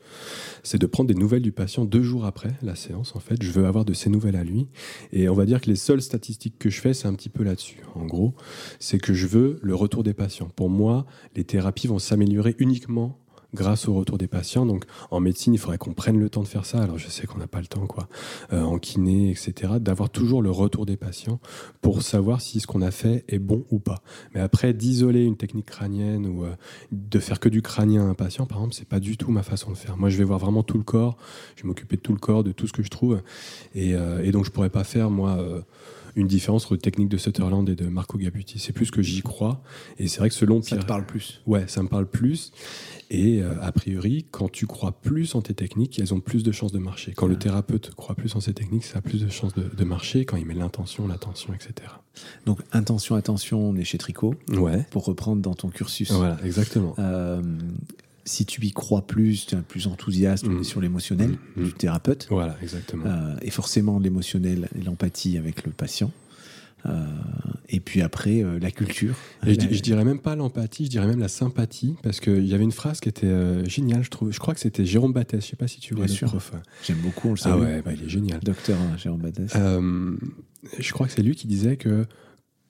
c'est de prendre des nouvelles du patient deux jours après la séance. En fait, je veux avoir de ces nouvelles à lui. Et on va dire que les seules statistiques que je fais, c'est un petit peu là-dessus. En gros, c'est que je veux le retour des patients. Pour moi, les thérapies vont s'améliorer uniquement grâce au retour des patients. Donc en médecine, il faudrait qu'on prenne le temps de faire ça. Alors je sais qu'on n'a pas le temps, quoi. Euh, en kiné, etc. D'avoir toujours le retour des patients pour savoir si ce qu'on a fait est bon ou pas. Mais après, d'isoler une technique crânienne ou euh, de faire que du crânien à un patient, par exemple, c'est pas du tout ma façon de faire. Moi, je vais voir vraiment tout le corps. Je vais m'occuper de tout le corps, de tout ce que je trouve. Et, euh, donc je pourrais pas faire moi une différence entre technique de Sutherland et de Marco Gabuti. C'est plus que j'y crois. Et c'est vrai que selon Pierre. Ça te parle plus. Ouais, ça me parle plus. Et euh, a priori, quand tu crois plus en tes techniques, elles ont plus de chances de marcher. Quand le thérapeute croit plus en ses techniques, ça a plus de chances de, marcher. Quand il met l'intention, l'attention, etc. Donc, intention, attention, on est chez Tricot. Ouais. Pour reprendre dans ton cursus. Voilà, exactement. Euh, si tu y crois plus, tu es plus enthousiaste, on est mm. sur l'émotionnel mm. du thérapeute. Voilà, exactement. Euh, et forcément, l'émotionnel et l'empathie avec le patient. Euh, et puis après, euh, la culture. je, dirais même pas l'empathie, je dirais même la sympathie, parce qu'il y avait une phrase qui était géniale, je trouve. Je crois que c'était Jérôme Battès, je sais pas si tu vois Bien le prof. J'aime beaucoup, on le sait. Ah ouais, bah, il est génial. Docteur hein, Jérôme Battès. je crois que c'est lui qui disait que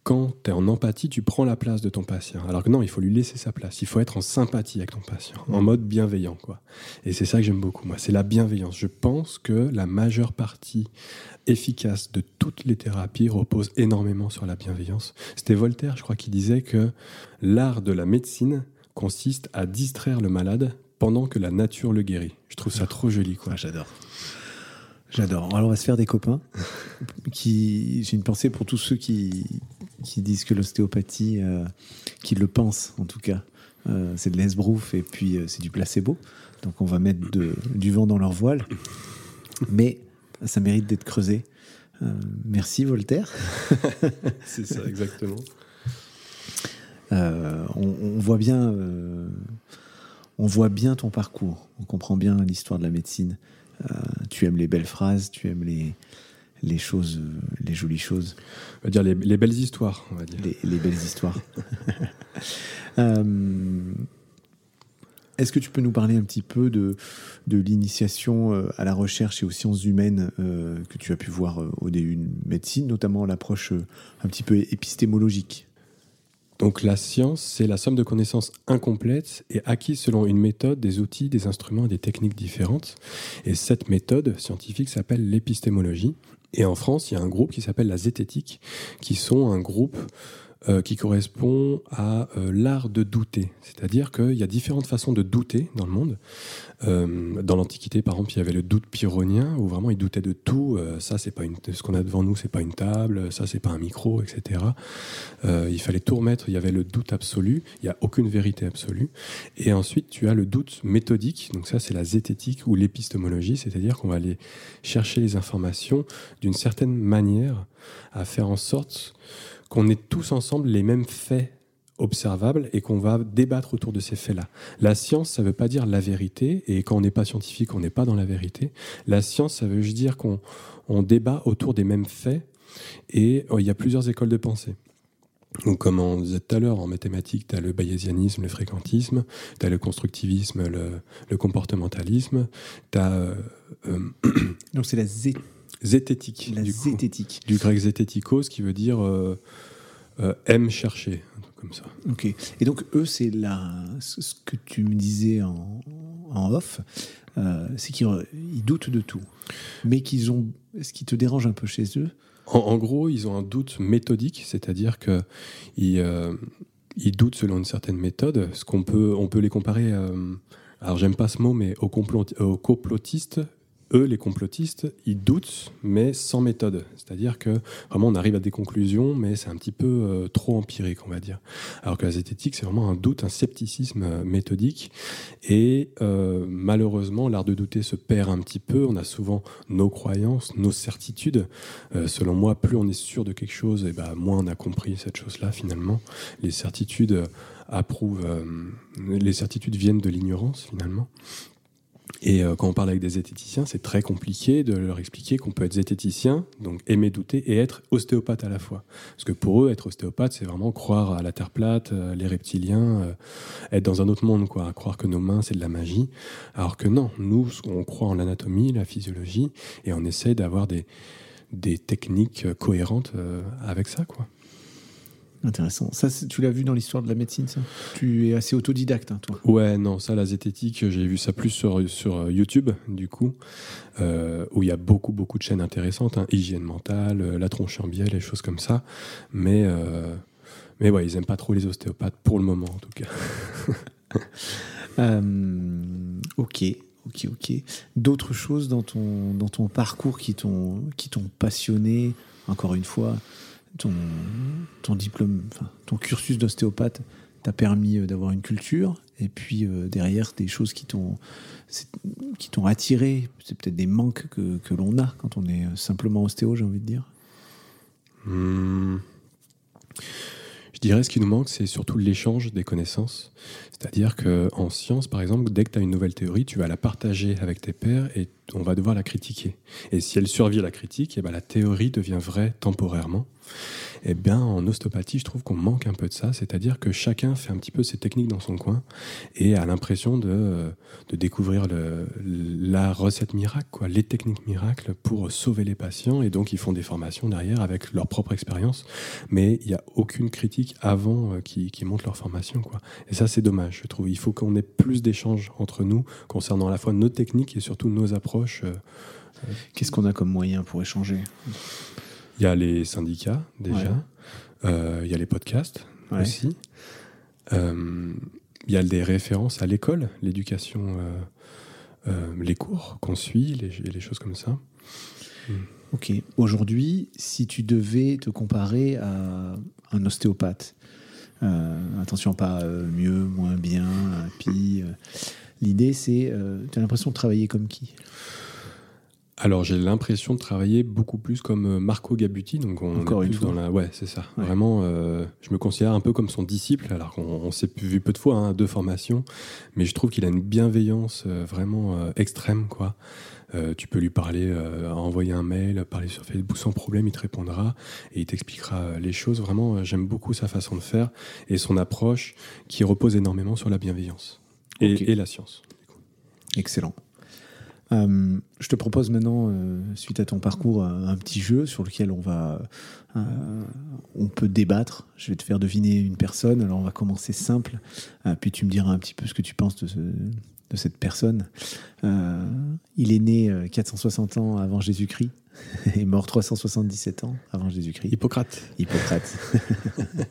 quand tu es en empathie, tu prends la place de ton patient. Alors que non, il faut lui laisser sa place. Il faut être en sympathie avec ton patient, en mode bienveillant. Quoi. Et c'est ça que j'aime beaucoup, moi. C'est la bienveillance. Je pense que la majeure partie efficace de toutes les thérapies repose énormément sur la bienveillance. C'était Voltaire, je crois, qui disait que l'art de la médecine consiste à distraire le malade pendant que la nature le guérit. Je trouve ça trop joli. Quoi. Ah, j'adore. J'adore. Alors on va se faire des copains. Qui, j'ai une pensée pour tous ceux qui, qui disent que l'ostéopathie, euh, qui le pensent en tout cas, euh, c'est de l'esbrouf et puis euh, c'est du placebo. Donc on va mettre du vent dans leur voile. Mais ça mérite d'être creusé. merci Voltaire. c'est ça, exactement. on, voit bien, on voit bien ton parcours. On comprend bien l'histoire de la médecine. tu aimes les belles phrases, tu aimes les, les choses, les jolies choses. On va dire les, belles histoires, on va dire. Les, belles histoires. Euh, est-ce que tu peux nous parler un petit peu de, de l'initiation euh, à la recherche et aux sciences humaines euh, que tu as pu voir au début de médecine, notamment l'approche un petit peu épistémologique? Donc la science, c'est la somme de connaissances incomplètes et acquises selon une méthode, des outils, des instruments et des techniques différentes. Et cette méthode scientifique s'appelle l'épistémologie. Et en France, il y a un groupe qui s'appelle la zététique, qui sont un groupe euh, qui correspond à euh, l'art de douter. C'est-à-dire qu'il y a différentes façons de douter dans le monde. Euh, dans l'Antiquité, par exemple, il y avait le doute pyrrhonien, où vraiment ils doutaient de tout. ça, c'est pas une, ce qu'on a devant nous, c'est pas une table. Ça, c'est pas un micro, etc. il fallait tout remettre. Il y avait le doute absolu. Il n'y a aucune vérité absolue. Et ensuite, tu as le doute méthodique. Donc ça, c'est la zététique ou l'épistémologie, c'est-à-dire qu'on va aller chercher les informations d'une certaine manière à faire en sorte qu'on ait tous ensemble les mêmes faits observables et qu'on va débattre autour de ces faits-là. La science, ça ne veut pas dire la vérité, et quand on n'est pas scientifique, on n'est pas dans la vérité. La science, ça veut juste dire qu'on on débat autour des mêmes faits, et euh, il y a plusieurs écoles de pensée. Donc, comme on disait tout à l'heure, en mathématiques, tu as le bayésianisme, le fréquentisme, tu as le constructivisme, le, le comportementalisme, tu as... Euh, euh, Donc c'est la zé... zététique. La du, coup. zététique. du grec zététikos, qui veut dire euh, euh, aime chercher, comme ça. Ok. Et donc eux, c'est la... ce que tu me disais en, en off, euh, c'est qu'ils ils doutent de tout. Mais qu'ils ont... Ce qui te dérange un peu chez eux, En, en gros, ils ont un doute méthodique, c'est-à-dire que ils, euh, ils doutent selon une certaine méthode. Ce qu'on peut, on peut les comparer. euh, alors, j'aime pas ce mot, mais aux complotistes. Eux, les complotistes, ils doutent, mais sans méthode. C'est-à-dire que vraiment, on arrive à des conclusions, mais c'est un petit peu euh, trop empirique, on va dire. Alors que la zététique, c'est vraiment un doute, un scepticisme euh, méthodique. Et euh, malheureusement, l'art de douter se perd un petit peu. On a souvent nos croyances, nos certitudes. Euh, selon moi, plus on est sûr de quelque chose, et ben, moins on a compris cette chose-là finalement. Les certitudes euh, approuvent, les certitudes viennent de l'ignorance finalement. Et euh, quand on parle avec des zététiciens, c'est très compliqué de leur expliquer qu'on peut être zététicien, donc aimer douter, et être ostéopathe à la fois. Parce que pour eux, être ostéopathe, c'est vraiment croire à la Terre plate, euh, les reptiliens, euh, être dans un autre monde, quoi, croire que nos mains, c'est de la magie. Alors que non, nous, on croit en l'anatomie, la physiologie, et on essaie d'avoir des, des techniques cohérentes avec ça, quoi. Intéressant. Ça, tu l'as vu dans l'histoire de la médecine, ça? Tu es assez autodidacte, hein, toi. Ouais, non, ça, la zététique, j'ai vu ça plus sur, sur euh, YouTube, du coup, euh, où il y a beaucoup, beaucoup de chaînes intéressantes, hein, hygiène mentale, euh, la tronche en biais, les choses comme ça. Mais, euh, mais ouais, ils aiment pas trop les ostéopathes, pour le moment, en tout cas. Euh, ok, ok, ok. D'autres choses dans ton, dans ton parcours qui t'ont qui t'ont passionné, encore une fois, ton, diplôme, ton cursus d'ostéopathe t'a permis euh, d'avoir une culture, et puis euh, derrière, des choses qui t'ont attiré, c'est peut-être des manques que, que l'on a quand on est simplement ostéo, j'ai envie de dire. Hmm. Je dirais ce qui nous manque, c'est surtout l'échange des connaissances. C'est-à-dire qu'en science, par exemple, dès que tu as une nouvelle théorie, tu vas la partager avec tes pairs et on va devoir la critiquer. Et si elle survit à la critique, eh ben, la théorie devient vraie temporairement. Eh bien, en ostéopathie, je trouve qu'on manque un peu de ça. C'est-à-dire que chacun fait un petit peu ses techniques dans son coin et a l'impression de, découvrir la recette miracle, les techniques miracles pour sauver les patients. Et donc, ils font des formations derrière avec leur propre expérience mais il n'y a aucune critique avant euh, qui, qui montre leur formation. Et ça, c'est dommage, je trouve. Il faut qu'on ait plus d'échanges entre nous concernant à la fois nos techniques et surtout nos approches. Euh, Qu'est-ce qu'on a comme moyen pour échanger? Il y a les syndicats, déjà. Ouais. Euh, il y a les podcasts Ouais. aussi. Euh, il y a des références à l'école, l'éducation, euh, euh, les cours qu'on suit, les, les choses comme ça. Ok. Aujourd'hui, si tu devais te comparer à un ostéopathe, euh, attention, pas euh, mieux, moins bien, euh, euh, L'idée, c'est. tu as l'impression de travailler comme qui? Alors j'ai l'impression de travailler beaucoup plus comme euh, Marco Gabuti, donc on Encore est une fois. dans la, ouais c'est ça. Ouais. Vraiment, euh, je me considère un peu comme son disciple, alors qu'on on s'est vu peu de fois, hein, deux formations, mais je trouve qu'il a une bienveillance euh, vraiment euh, extrême, quoi. Euh, tu peux lui parler, euh, envoyer un mail, parler sur Facebook sans problème, il te répondra et il t'expliquera euh, les choses. Vraiment, euh, j'aime beaucoup sa façon de faire et son approche qui repose énormément sur la bienveillance et, la science. Excellent. Euh, je te propose maintenant, euh, suite à ton parcours, un, un petit jeu sur lequel on va, euh, on peut débattre. Je vais te faire deviner une personne. Alors on va commencer simple, puis tu me diras un petit peu ce que tu penses de, ce- de cette personne. Il est né euh, 460 ans avant Jésus-Christ et mort 377 ans avant Jésus-Christ. Hippocrate, Hippocrate,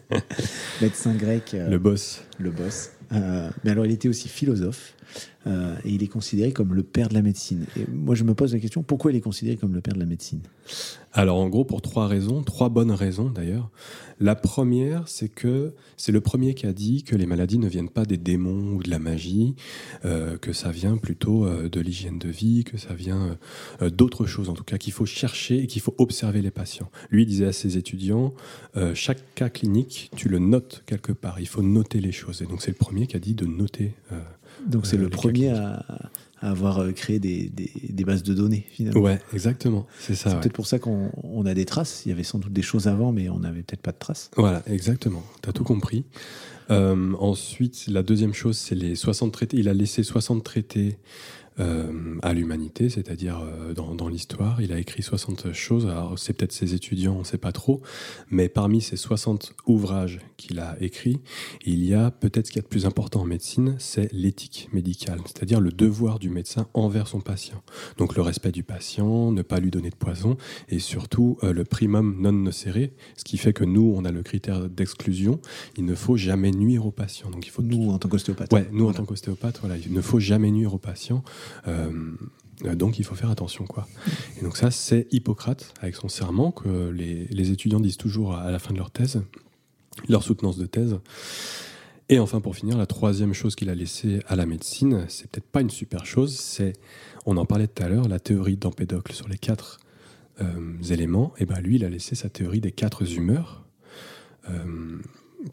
médecin grec. le boss. le boss. Euh, mais alors, il était aussi philosophe. Euh, et il est considéré comme le père de la médecine. Et moi, je me pose la question pourquoi il est considéré comme le père de la médecine? Alors, en gros, pour trois raisons, trois bonnes raisons d'ailleurs. La première, c'est que c'est le premier qui a dit que les maladies ne viennent pas des démons ou de la magie, euh, que ça vient plutôt euh, de l'hygiène de vie, que ça vient d'autres choses en tout cas, qu'il faut chercher et qu'il faut observer les patients. Lui disait à ses étudiants, chaque cas clinique, tu le notes quelque part, il faut noter les choses. Et donc c'est le premier qui a dit de noter. Donc c'est le premier à, avoir euh, créé des, bases de données finalement. Ouais, exactement. C'est ça. C'est peut-être pour ça qu'on a des traces. Il y avait sans doute des choses avant, mais on n'avait peut-être pas de traces. Voilà, exactement. Tu as tout compris. Euh, ensuite, la deuxième chose, c'est les 60 traités. Il a laissé 60 traités euh, à l'humanité, c'est-à-dire euh, dans, l'histoire. Il a écrit 60 choses, alors c'est peut-être ses étudiants, on ne sait pas trop, mais parmi ces 60 ouvrages qu'il a écrits, il y a peut-être ce qu'il y a de plus important en médecine, c'est l'éthique médicale, c'est-à-dire le devoir du médecin envers son patient. Donc le respect du patient, ne pas lui donner de poison, et surtout euh, le primum non nocere, ce qui fait que nous, on a le critère d'exclusion, il ne faut jamais nuire au patient. Donc il faut nous, en tant qu'ostéopathe. Ouais, nous en tant qu'ostéopathe, voilà, il ne faut jamais nuire au patient. Euh, donc il faut faire attention quoi. Et donc ça c'est Hippocrate avec son serment que les, étudiants disent toujours à la fin de leur thèse, leur soutenance de thèse. Et enfin pour finir, la troisième chose qu'il a laissée à la médecine, c'est peut-être pas une super chose, c'est, on en parlait tout à l'heure, la théorie d'Empédocle sur les quatre euh, éléments. Et ben lui il a laissé sa théorie des quatre humeurs. Euh,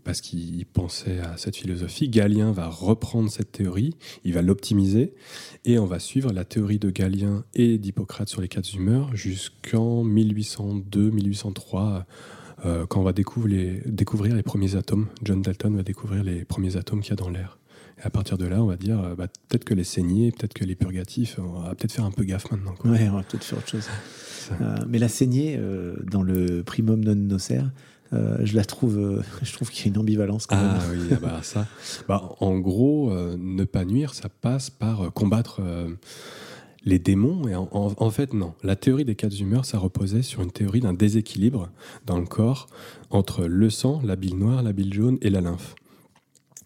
parce qu'il pensait à cette philosophie. Galien va reprendre cette théorie, il va l'optimiser, et on va suivre la théorie de Galien et d'Hippocrate sur les quatre humeurs jusqu'en 1802-1803, euh, quand on va découvrir les, découvrir les premiers atomes. John Dalton va découvrir les premiers atomes qu'il y a dans l'air. Et à partir de là, on va dire, euh, bah, peut-être que les saignées, peut-être que les purgatifs, on va peut-être faire un peu gaffe maintenant. Quoi. Ouais, on va peut-être faire autre chose. Euh, mais la saignée, dans le primum non nocere, euh, je la trouve, euh, je trouve qu'il y a une ambivalence. Quand ah oui, ah bah ça. Bah, en gros, euh, ne pas nuire, ça passe par combattre les démons. Et en, fait, non. La théorie des quatre humeurs, ça reposait sur une théorie d'un déséquilibre dans le corps entre le sang, la bile noire, la bile jaune et la lymphe.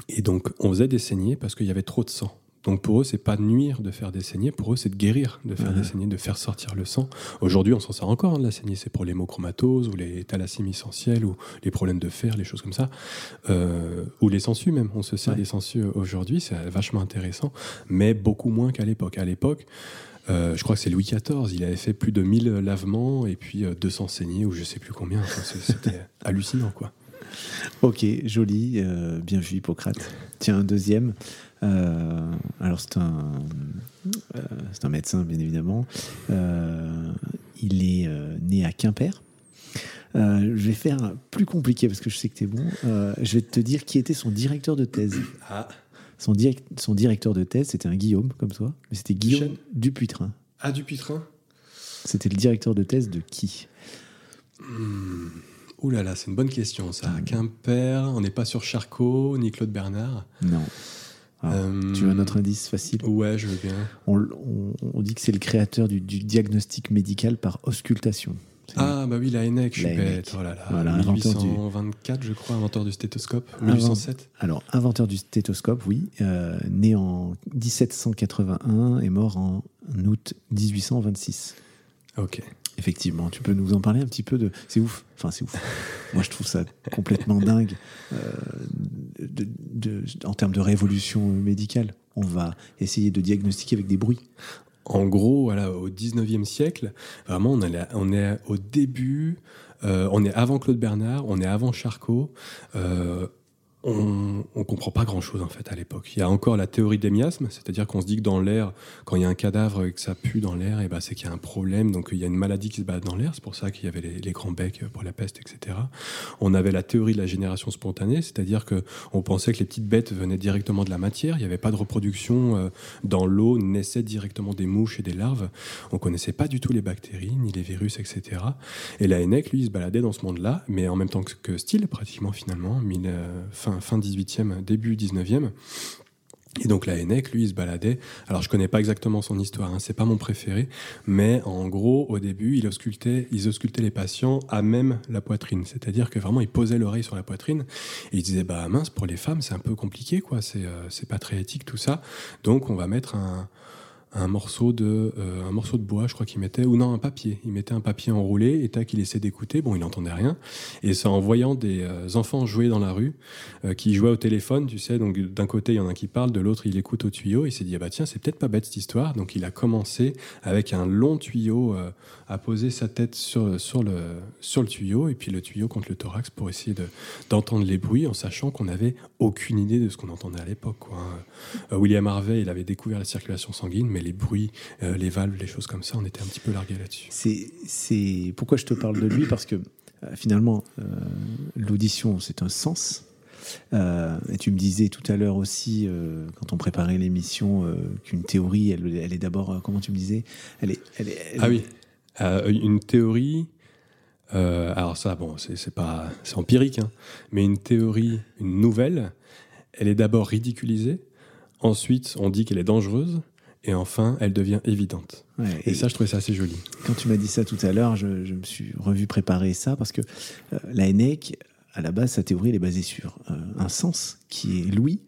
Et donc, on faisait des saignées parce qu'il y avait trop de sang. Donc pour eux, c'est pas nuire de faire des saignées, pour eux, c'est de guérir, de faire des saignées, de faire sortir le sang. Aujourd'hui, on s'en sert encore hein, de la saignée, c'est pour l'hémochromatose ou les thalassémies essentielles ou les problèmes de fer, les choses comme ça. Euh, ou les sangsues même, on se sert des sangsues aujourd'hui, c'est vachement intéressant, mais beaucoup moins qu'à l'époque. À l'époque, euh, je crois que c'est Louis XIV, il avait fait plus de 1000 lavements et puis 200 euh, saignées ou je sais plus combien. C'était hallucinant, quoi. Ok, joli, bien vu Hippocrate. Tiens, un deuxième. Euh, alors c'est un, euh, c'est un médecin bien évidemment. Euh, il est né à Quimper. je vais faire plus compliqué parce que je sais que tu es bon. je vais te dire qui était son directeur de thèse. Ah. Son, son directeur de thèse, c'était un Guillaume comme toi, mais c'était Guillaume Dupuytren. Ah, Dupuytren C'était le directeur de thèse de qui? Hmm. Ouh là là, c'est une bonne question ça. À Quimper, on n'est pas sur Charcot ni Claude Bernard. Non. Ah, euh, tu veux un autre indice facile? Ouais, je veux bien. On, dit que c'est le créateur du, diagnostic médical par auscultation. Ah, bah oui, la ENEC, je suis bête. Oh là là. Voilà, 1824, je crois, inventeur du stéthoscope. 1807 Alors, inventeur du stéthoscope, oui. Euh, né en 1781 et mort en août 1826. Ok. Effectivement, tu peux nous en parler un petit peu de. C'est ouf. Enfin, c'est ouf. Moi, je trouve ça complètement dingue. Euh, en termes de révolution médicale, on va essayer de diagnostiquer avec des bruits. En gros, voilà, au 19e siècle, vraiment, on est, on est au début, euh, on est avant Claude Bernard, on est avant Charcot. Euh, on ne comprend pas grand-chose en fait à l'époque. Il y a encore la théorie des miasmes, c'est-à-dire qu'on se dit que dans l'air, quand il y a un cadavre et que ça pue dans l'air, et eh ben c'est qu'il y a un problème, donc il y a une maladie qui se bat dans l'air, c'est pour ça qu'il y avait les, grands becs pour la peste, etc. On avait la théorie de la génération spontanée, c'est-à-dire que on pensait que les petites bêtes venaient directement de la matière, il n'y avait pas de reproduction euh, dans l'eau, naissaient directement des mouches et des larves, on connaissait pas du tout les bactéries, ni les virus, etc. Et la ENEC, lui, il se baladait dans ce monde-là, mais en même temps que, Steele, pratiquement finalement, euh, fin fin, 18e, début 19e. Et donc la Hennec, lui, il se baladait. Alors je connais pas exactement son histoire, hein, c'est pas mon préféré, mais en gros, au début, il auscultait, ils auscultaient les patients à même la poitrine. C'est-à-dire que vraiment, il posait l'oreille sur la poitrine et il disait bah mince, pour les femmes, c'est un peu compliqué, quoi. C'est euh, pas très éthique tout ça. Donc on va mettre un un morceau de euh, un morceau de bois, je crois qu'il mettait ou non un papier. Il mettait un papier enroulé et tac, qu'il essaie d'écouter. Bon, il n'entendait rien. Et c'est en voyant des euh, enfants jouer dans la rue, euh, qui jouaient au téléphone, tu sais. Donc d'un côté il y en a un qui parle, de l'autre il écoute au tuyau. Il s'est dit ah bah tiens c'est peut-être pas bête cette histoire. Donc il a commencé avec un long tuyau à poser sa tête sur sur le sur le tuyau et puis le tuyau contre le thorax pour essayer de d'entendre les bruits en sachant qu'on n'avait aucune idée de ce qu'on entendait à l'époque. Hein. William Harvey il avait découvert la circulation sanguine, mais les bruits, euh, les valves, les choses comme ça, on était un petit peu largué là-dessus. C'est pourquoi je te parle de lui? Parce que euh, finalement euh, l'audition c'est un sens. et tu me disais tout à l'heure aussi, quand on préparait l'émission, qu'une théorie, elle, elle est d'abord, comment tu me disais? Elle est, elle est, Ah oui, une théorie, alors ça, bon, c'est pas, c'est empirique, hein, mais une théorie, une nouvelle, elle est d'abord ridiculisée, ensuite on dit qu'elle est dangereuse, et enfin, elle devient évidente. et, ça, je trouvais ça assez joli. Quand tu m'as dit ça tout à l'heure, je, me suis revu préparer ça parce que euh, la ENEC, à la base, sa théorie, elle est basée sur euh, un sens qui est l'ouïe,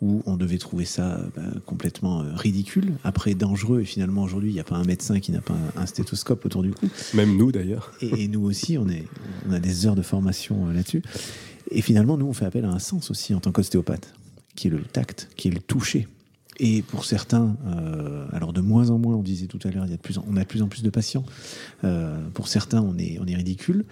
où on devait trouver ça bah, complètement euh, ridicule, après dangereux, et finalement aujourd'hui, il n'y a pas un médecin qui n'a pas un, stéthoscope autour du cou. Même nous d'ailleurs. Et, nous aussi, on, est, on a des heures de formation là-dessus. Et finalement, nous, on fait appel à un sens aussi en tant qu'ostéopathe, qui est le tact, qui est le toucher. Et pour certains, euh, alors de moins en moins, on disait tout à l'heure, on a de plus en plus de patients. Euh, pour certains, on est, ridicule.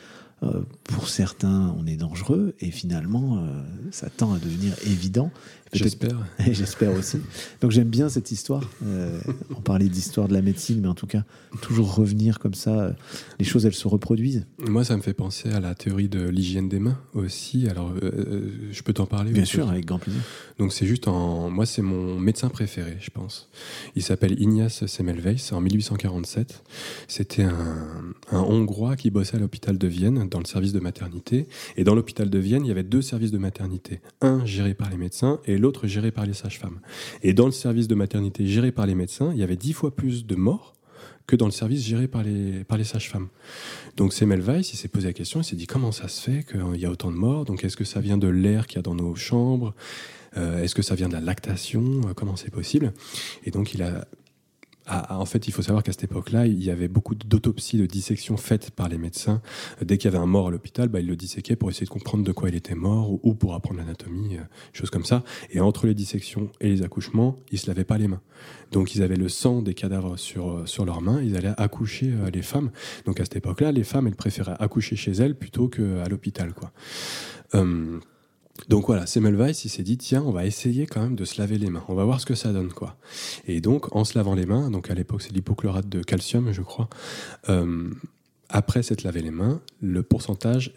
Euh, pour certains, on est dangereux. Et finalement, ça tend à devenir évident. J'espère. J'espère aussi. Donc j'aime bien cette histoire. Euh, on parlait d'histoire de la médecine, mais en tout cas, toujours revenir comme ça. Euh, les choses, elles se reproduisent. Moi, ça me fait penser à la théorie de l'hygiène des mains aussi. Alors, euh, je peux t'en parler Bien sûr, avec grand plaisir. Donc c'est juste en... Moi, c'est mon médecin préféré, je pense. Il s'appelle Ignace Semmelweis, en 1847. C'était un, un Hongrois qui bossait à l'hôpital de Vienne, dans le service de maternité. Et dans l'hôpital de Vienne, il y avait deux services de maternité. Un géré par les médecins et l'autre géré par les sages-femmes. Et dans le service de maternité géré par les médecins, il y avait dix fois plus de morts que dans le service géré par les, par les sages-femmes. Donc Semmelweis, il s'est posé la question, il s'est dit comment ça se fait qu'il y a autant de morts? Donc est-ce que ça vient de l'air qu'il y a dans nos chambres? Euh, Est-ce que ça vient de la lactation? Euh, Comment c'est possible? Et donc il a en fait, il faut savoir qu'à cette époque-là, il y avait beaucoup d'autopsies, de dissections faites par les médecins. Dès qu'il y avait un mort à l'hôpital, bah, ils le disséquaient pour essayer de comprendre de quoi il était mort ou, pour apprendre l'anatomie, euh, choses comme ça. Et entre les dissections et les accouchements, ils se lavaient pas les mains. Donc ils avaient le sang des cadavres sur, euh, sur leurs mains, ils allaient accoucher euh, les femmes. Donc à cette époque-là, les femmes, elles préféraient accoucher chez elles plutôt qu'à l'hôpital. quoi. Donc voilà, Semmelweis, il s'est dit, tiens, on va essayer quand même de se laver les mains. On va voir ce que ça donne, quoi. Et donc, en se lavant les mains, donc à l'époque, c'est l'hypochlorate de calcium, je crois, euh, après s'être lavé les mains, le pourcentage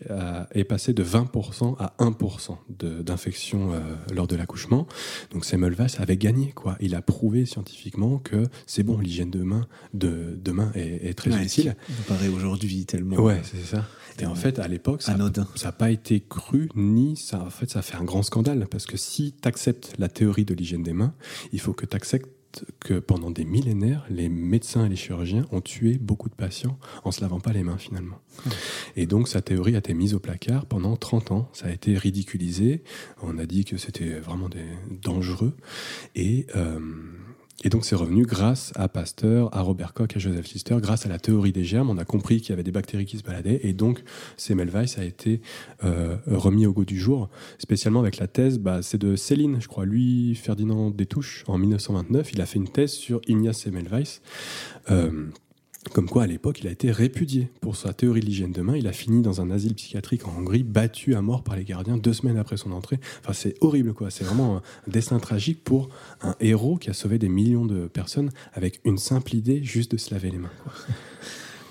est passé de 20% à 1% d'infection euh, lors de l'accouchement. Donc Semmelweis avait gagné, quoi. Il a prouvé scientifiquement que c'est bon, l'hygiène de main, de, de main est, très utile. Ça paraît aujourd'hui tellement. Ouais, c'est ça. Et en fait, à l'époque, ça n'a pas été cru, ni ça, en fait, ça fait un grand scandale. Parce que si tu acceptes la théorie de l'hygiène des mains, il faut que tu acceptes que pendant des millénaires, les médecins et les chirurgiens ont tué beaucoup de patients en se lavant pas les mains finalement. Et donc sa théorie a été mise au placard pendant 30 ans. Ça a été ridiculisé. On a dit que c'était vraiment des, dangereux. Et euh, et donc c'est revenu grâce à Pasteur, à Robert Koch, à Joseph Lister, grâce à la théorie des germes. On a compris qu'il y avait des bactéries qui se baladaient et donc Semmelweis a été euh, remis au goût du jour, spécialement avec la thèse, bah, c'est de Céline, je crois, lui, Ferdinand Détouche, en 1929. Il a fait une thèse sur Ignace Semmelweis. Euh, comme quoi, à l'époque, il a été répudié pour sa théorie de l'hygiène de main. Il a fini dans un asile psychiatrique en Hongrie, battu à mort par les gardiens deux semaines après son entrée. Enfin, c'est horrible, quoi. C'est vraiment un destin tragique pour un héros qui a sauvé des millions de personnes avec une simple idée, juste de se laver les mains.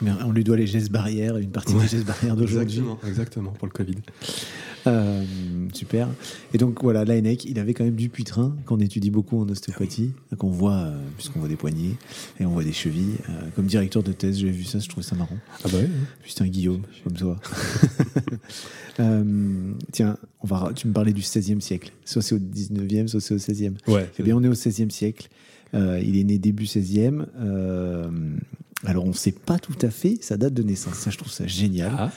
Mais on lui doit les gestes barrières, une partie des gestes barrières d'aujourd'hui. Exactement, exactement, pour le Covid. Euh, super. Et donc voilà, l'ANEC, il avait quand même du puitrin qu'on étudie beaucoup en ostéopathie, qu'on voit, euh, puisqu'on voit des poignets et on voit des chevilles. Euh, comme directeur de thèse, j'ai vu ça, je trouvais ça marrant. Ah bah oui. Putain, Guillaume, comme toi. Euh, tiens, on va, tu me parlais du 16e siècle. Soit c'est au 19e, soit c'est au 16e. Ouais. Eh bien, on est au 16e siècle. Euh, il est né début 16e. Euh, alors, on ne sait pas tout à fait sa date de naissance. Ça, je trouve ça génial. Ah,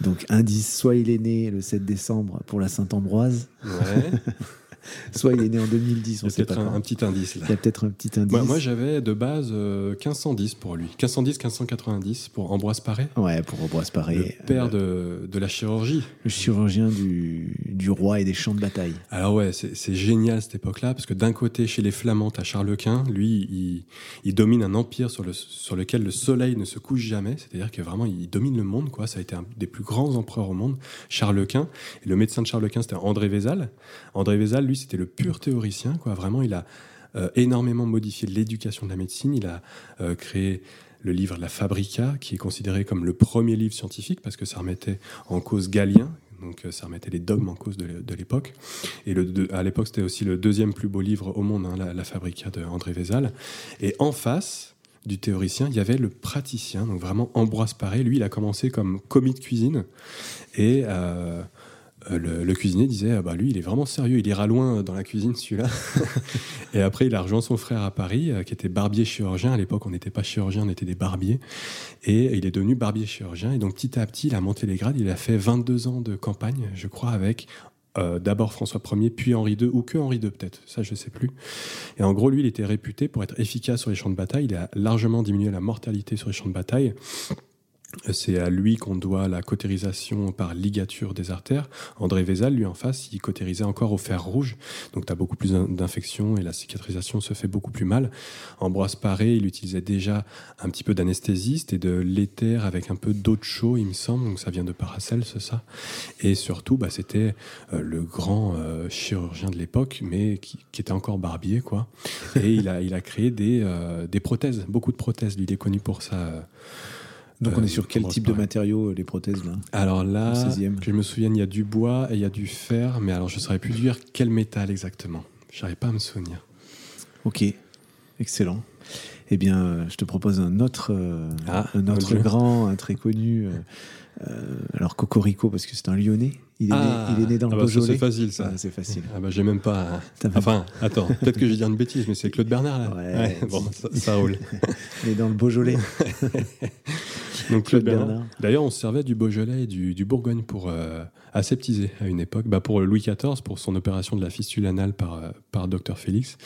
Donc, indice, soit il est né le 7 décembre pour la Sainte-Ambroise, ouais. soit il est né en 2010. Il On sait pas peut-être un, un petit indice là. Il y a peut-être un petit indice. Moi, moi, j'avais de base euh, 1510 pour lui. 1510-1590 pour Ambroise Paré, ouais, pour Ambroise Paré, le père euh, de, de la chirurgie. le chirurgien du, du roi et des champs de bataille. Alors ouais, c'est c'est génial cette époque-là, parce que d'un côté, chez les Flamands, t'as Charles Quint, lui, il, il domine un empire sur, le, sur lequel le soleil ne se couche jamais, c'est-à-dire que vraiment, il domine le monde, quoi. Ça a été un des plus grands empereurs au monde, Charles Quint. Et le médecin de Charles Quint, c'était André Vézal. André Vézal, lui, c'était le pur théoricien, quoi. Vraiment, il a euh, énormément modifié l'éducation de la médecine, il a euh, créé le livre La Fabrica, qui est considéré comme le premier livre scientifique, parce que ça remettait en cause Galien, donc euh, ça remettait les dogmes en cause de l'é- de l'époque. Et le, à l'époque, c'était aussi le deuxième plus beau livre au monde, hein, la, Fabrica de André Vézal. Et en face du théoricien, il y avait le praticien, donc vraiment Ambroise Paré. Lui, il a commencé comme commis de cuisine. Et le, le cuisinier disait ah bah lui il est vraiment sérieux il ira loin dans la cuisine celui-là. Et après il a rejoint son frère à Paris euh, qui était barbier chirurgien. À l'époque on n'était pas chirurgien on était des barbiers. Et il est devenu barbier chirurgien. Et donc petit à petit il a monté les grades. Il a fait 22 ans de campagne je crois avec euh, d'abord François Ier puis Henri II ou que Henri II peut-être. Ça je sais plus. Et en gros lui il était réputé pour être efficace sur les champs de bataille. Il a largement diminué la mortalité sur les champs de bataille c'est à lui qu'on doit la cautérisation par ligature des artères. André Vézal, lui en face, il cautérisait encore au fer rouge. Donc tu as beaucoup plus d'in- d'infections et la cicatrisation se fait beaucoup plus mal. Ambroise Paré, il utilisait déjà un petit peu d'anesthésiste et de l'éther avec un peu d'eau de chaud, il me semble. Donc ça vient de Paracels, ça. Et surtout, bah, c'était euh, le grand euh, chirurgien de l'époque, mais qui, était encore barbier, quoi. Et il a, il a créé des, euh, des prothèses, beaucoup de prothèses. Il est connu pour ça. Donc, on euh, est sur quel type de matériaux, euh, les prothèses, là? Alors là, Au 16e. que je me souvienne, il y a du bois et il y a du fer, mais alors je ne saurais plus dire quel métal exactement. Je n'arrive pas à me souvenir. Ok, excellent. Eh bien, euh, je te propose un autre, euh, Ah, un autre grand, un très connu. euh, euh, alors Cocorico, parce que c'est un Lyonnais. Il est, né, il est né dans le ah bah ça, Beaujolais. c'est facile ça. Ah, c'est facile. Ah bah j'ai même pas. Même- Enfin, attends, peut-être que je vais dire une bêtise, mais c'est Claude Bernard là. Ouais. bon, ça, ça roule. Il est dans le Beaujolais. Donc Claude Bernard. Bernard. D'ailleurs, on se servait du Beaujolais et du, du Bourgogne pour euh, aseptiser à une époque. Bah, pour Louis XIV, pour son opération de la fistule anale par, euh, par Dr Félix,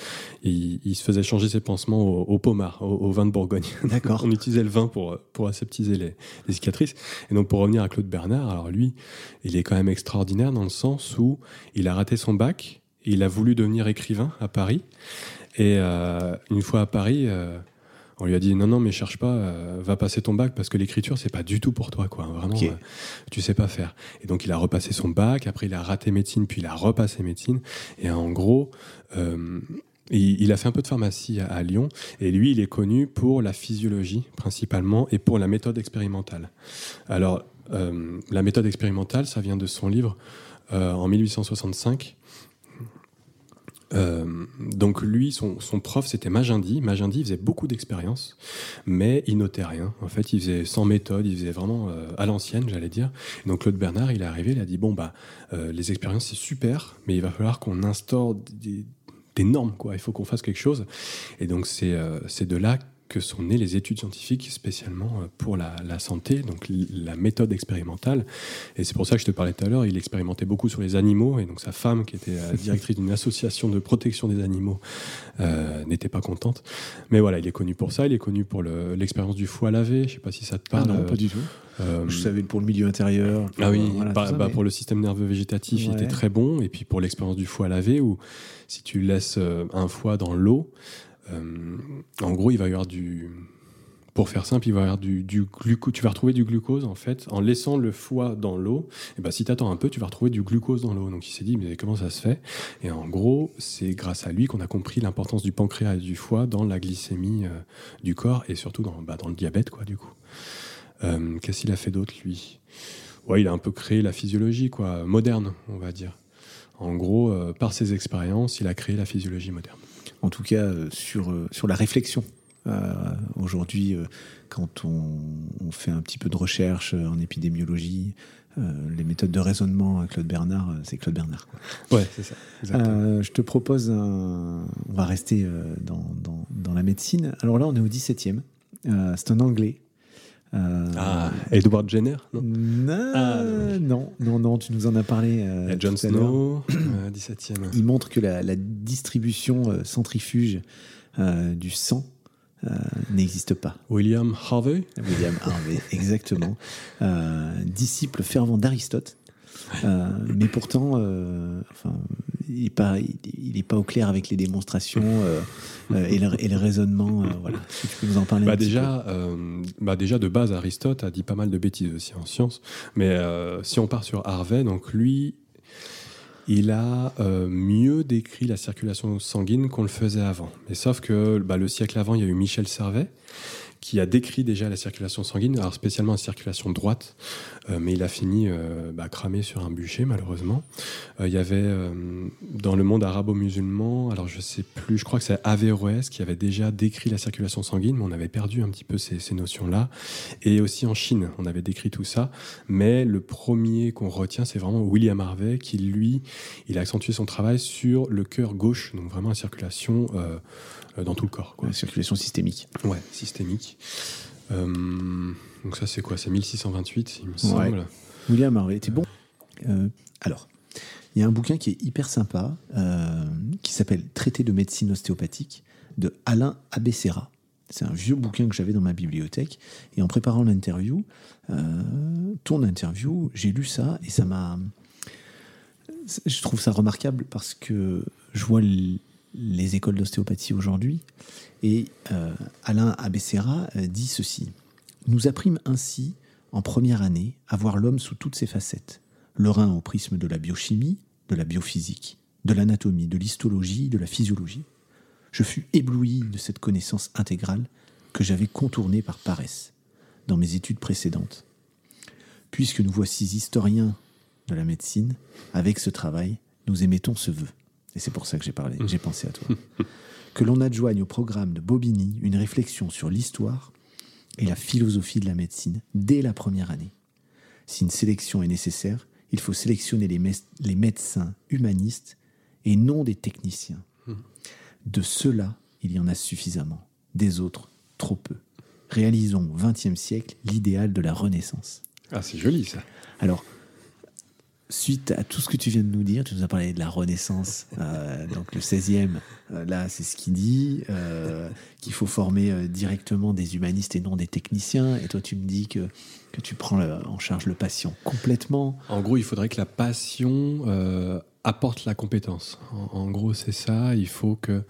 il, il se faisait changer ses pansements au, au pommard, au, au vin de Bourgogne. D'accord. on utilisait le vin pour, pour aseptiser les, les cicatrices. Et donc, pour revenir à Claude Bernard, alors lui, il est quand même extraordinaire dans le sens où il a raté son bac, et il a voulu devenir écrivain à Paris. Et euh, une fois à Paris, euh, on lui a dit non, non, mais cherche pas, euh, va passer ton bac parce que l'écriture, c'est pas du tout pour toi, quoi. Vraiment, Ok. euh, tu sais pas faire. Et donc, il a repassé son bac, après, il a raté médecine, puis il a repassé médecine. Et en gros, euh, il, il a fait un peu de pharmacie à, à Lyon. Et lui, il est connu pour la physiologie, principalement, et pour la méthode expérimentale. Alors, la méthode expérimentale, ça vient de son livre en 1865. Euh, donc lui, son, prof, c'était. Magendie, il faisait beaucoup d'expériences, mais il notait rien. En fait, il faisait sans méthode, il faisait vraiment euh, à l'ancienne, j'allais dire. Donc Claude Bernard, il est arrivé, il a dit, bon, bah, euh, les expériences, c'est super, mais il va falloir qu'on instaure des, des normes, quoi. Il faut qu'on fasse quelque chose. Et donc c'est de là que sont nées les études scientifiques spécialement euh, pour la, la santé, donc la méthode expérimentale. Et c'est pour ça que je te parlais tout à l'heure, il expérimentait beaucoup sur les animaux, et donc sa femme, qui était euh, directrice d'une association de protection des animaux, euh, n'était pas contente. Mais voilà, il est connu pour ça, il est connu pour le- l'expérience du foie lavé, je sais pas si ça te Ah parle. non, euh, pas du tout. euh, Je savais pour le milieu intérieur. ah oui, voilà, bah, ça, bah, mais- pour le système nerveux végétatif, il était très bon. Et puis pour l'expérience du foie lavé, où si tu laisses un foie dans l'eau, en gros, il va y avoir du. Pour faire simple, il va y avoir du, glucose. Tu vas retrouver du glucose en fait en laissant le foie dans l'eau. Et ben si tu attends un peu, tu vas retrouver du glucose dans l'eau. Donc il s'est dit mais comment ça se fait? Et en gros, c'est grâce à lui qu'on a compris l'importance du pancréas et du foie dans la glycémie euh, du corps et surtout dans, bah, dans le diabète quoi du coup. Euh, Qu'est-ce qu'il a fait d'autre, lui? Ouais, il a un peu créé la physiologie, quoi, moderne, on va dire. En gros, euh, par ses expériences, il a créé la physiologie moderne. En tout cas, euh, sur, euh, sur la réflexion. Euh, Aujourd'hui, quand on, on fait un petit peu de recherche en épidémiologie, les méthodes de raisonnement à Claude Bernard, c'est Claude Bernard. quoi. Ouais, c'est ça. je te propose un... On va rester dans, dans, dans la médecine. Alors là, on est au 17e. Euh, c'est un Anglais. Euh, ah, Edward Jenner, non non, Ah, non, non, non, tu nous en as parlé. euh, Jon l'heure. Snow, euh, 17e. Il montre que la, la distribution euh, centrifuge euh, du sang euh, n'existe pas. William Harvey William Harvey, exactement. Euh, disciple fervent d'Aristote. Euh, mais pourtant, euh, enfin, il n'est pas, il, il pas au clair avec les démonstrations euh, euh, et, le, et le raisonnement. euh, voilà. Que tu peux nous en parler un bah petit déjà, euh, bah déjà, de base, Aristote a dit pas mal de bêtises aussi en sciences. Mais si on part sur Harvey, donc lui, il a mieux décrit la circulation sanguine qu'on le faisait avant. Mais sauf que bah, le siècle avant, il y a eu Michel Servet qui a décrit déjà la circulation sanguine, alors spécialement la circulation droite, euh, mais il a fini euh, bah, cramé sur un bûcher malheureusement. Euh, il y avait euh, dans le monde arabo-musulman, alors je sais plus, je crois que c'est Averroès qui avait déjà décrit la circulation sanguine, mais on avait perdu un petit peu ces, ces notions-là. Et aussi en Chine, on avait décrit tout ça, mais le premier qu'on retient, c'est vraiment William Harvey qui, lui, il a accentué son travail sur le cœur gauche, donc vraiment la circulation euh, dans tout le corps. Quoi. La circulation systémique. Ouais, systémique. Euh, donc ça, c'est quoi? C'est 1628, il me semble. William Harvey, t'es bon Euh, Alors, il y a un bouquin qui est hyper sympa, euh, qui s'appelle Traité de médecine ostéopathique de Alain Abessera. C'est un vieux bouquin que j'avais dans ma bibliothèque. Et en préparant l'interview, euh, ton interview, j'ai lu ça et ça m'a. Je trouve ça remarquable parce que je vois les écoles d'ostéopathie aujourd'hui et euh, Alain Abessera euh, dit ceci. Nous apprîmes ainsi, en première année, à voir l'homme sous toutes ses facettes. Le rein au prisme de la biochimie, de la biophysique, de l'anatomie, de l'histologie, de la physiologie. Je fus ébloui de cette connaissance intégrale que j'avais contournée par paresse dans mes études précédentes. Puisque nous voici historiens de la médecine, avec ce travail, nous émettons ce vœu. Et c'est pour ça que j'ai parlé, j'ai pensé à toi. que l'on adjoigne au programme de Bobigny une réflexion sur l'histoire et la philosophie de la médecine dès la première année. Si une sélection est nécessaire, il faut sélectionner les, médecins humanistes et non des techniciens. De ceux-là, il y en a suffisamment. Des autres, trop peu. Réalisons au XXe siècle l'idéal de la Renaissance. Ah, c'est joli ça. Alors, suite à tout ce que tu viens de nous dire, tu nous as parlé de la Renaissance, euh, donc le 16e, euh, là c'est ce qu'il dit, euh, qu'il faut former directement des humanistes et non des techniciens, et toi tu me dis que, que tu prends le- en charge le patient complètement. En gros, il faudrait que la passion apporte la compétence. En, en gros, c'est ça. Il faut que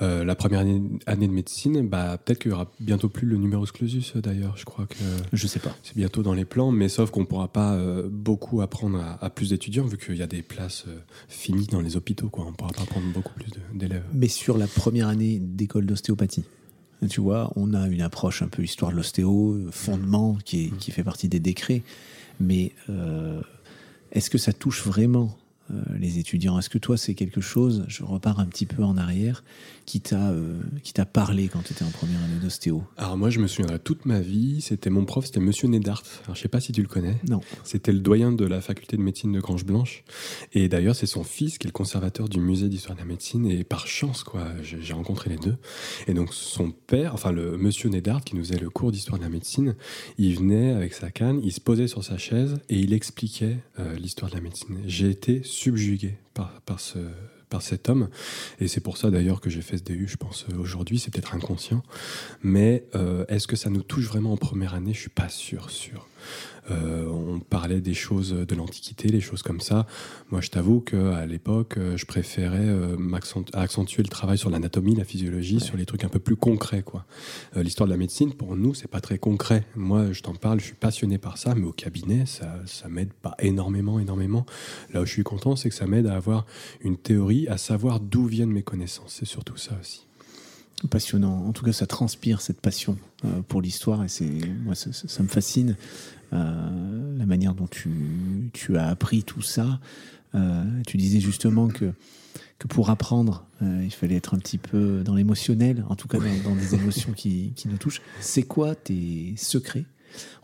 euh, la première année, année de médecine, bah, peut-être qu'il y aura bientôt plus le numerus clausus d'ailleurs. Je crois que Je sais pas. c'est bientôt dans les plans, mais sauf qu'on pourra pas euh, beaucoup apprendre à, à plus d'étudiants vu qu'il y a des places euh, finies dans les hôpitaux. Quoi. On pourra pas prendre beaucoup plus d'élèves. Mais sur la première année d'école d'ostéopathie, tu vois, on a une approche un peu histoire de l'ostéo, euh, fondement, qui, est- qui fait partie des décrets. Mais euh, est-ce que ça touche vraiment euh, les étudiants Est-ce que toi, c'est quelque chose, je repars un petit peu en arrière, qui t'a euh, parlé quand tu étais en première année d'ostéo? Alors moi, je me souviendrai toute ma vie. C'était mon prof, c'était Monsieur Nedart. Alors je sais pas si tu le connais. Non. C'était le doyen de la faculté de médecine de Grange Blanche. Et d'ailleurs, c'est son fils qui est le conservateur du musée d'histoire de la médecine. Et par chance, quoi, j'ai rencontré les deux. Et donc, son père, enfin, le monsieur Nedard, qui nous faisait le cours d'histoire de la médecine, il venait avec sa canne, il se posait sur sa chaise et il expliquait euh, l'histoire de la médecine. J'ai été subjugué par, ce par cet homme. Et c'est pour ça d'ailleurs que j'ai fait ce DU je pense aujourd'hui. C'est peut-être inconscient. Mais euh, est-ce que ça nous touche vraiment en première année? Je suis pas sûr sûr euh, on parlait des choses de l'Antiquité, les choses comme ça. Moi, je t'avoue qu'à l'époque, euh, je préférais euh, accentuer le travail sur l'anatomie, la physiologie, sur les trucs un peu plus concrets. quoi. Euh, L'histoire de la médecine, pour nous, c'est pas très concret. Moi, je t'en parle, je suis passionné par ça, mais au cabinet, ça, ça m'aide pas énormément, énormément. Là où je suis content, c'est que ça m'aide à avoir une théorie, à savoir d'où viennent mes connaissances. C'est surtout ça aussi. passionnant. En tout cas, ça transpire cette passion pour l'histoire et c'est moi ça, ça, me fascine la manière dont tu, tu, as appris tout ça. tu disais justement que que pour apprendre, il fallait être un petit peu dans l'émotionnel, en tout cas dans, des émotions qui, qui nous touchent. C'est quoi tes secrets?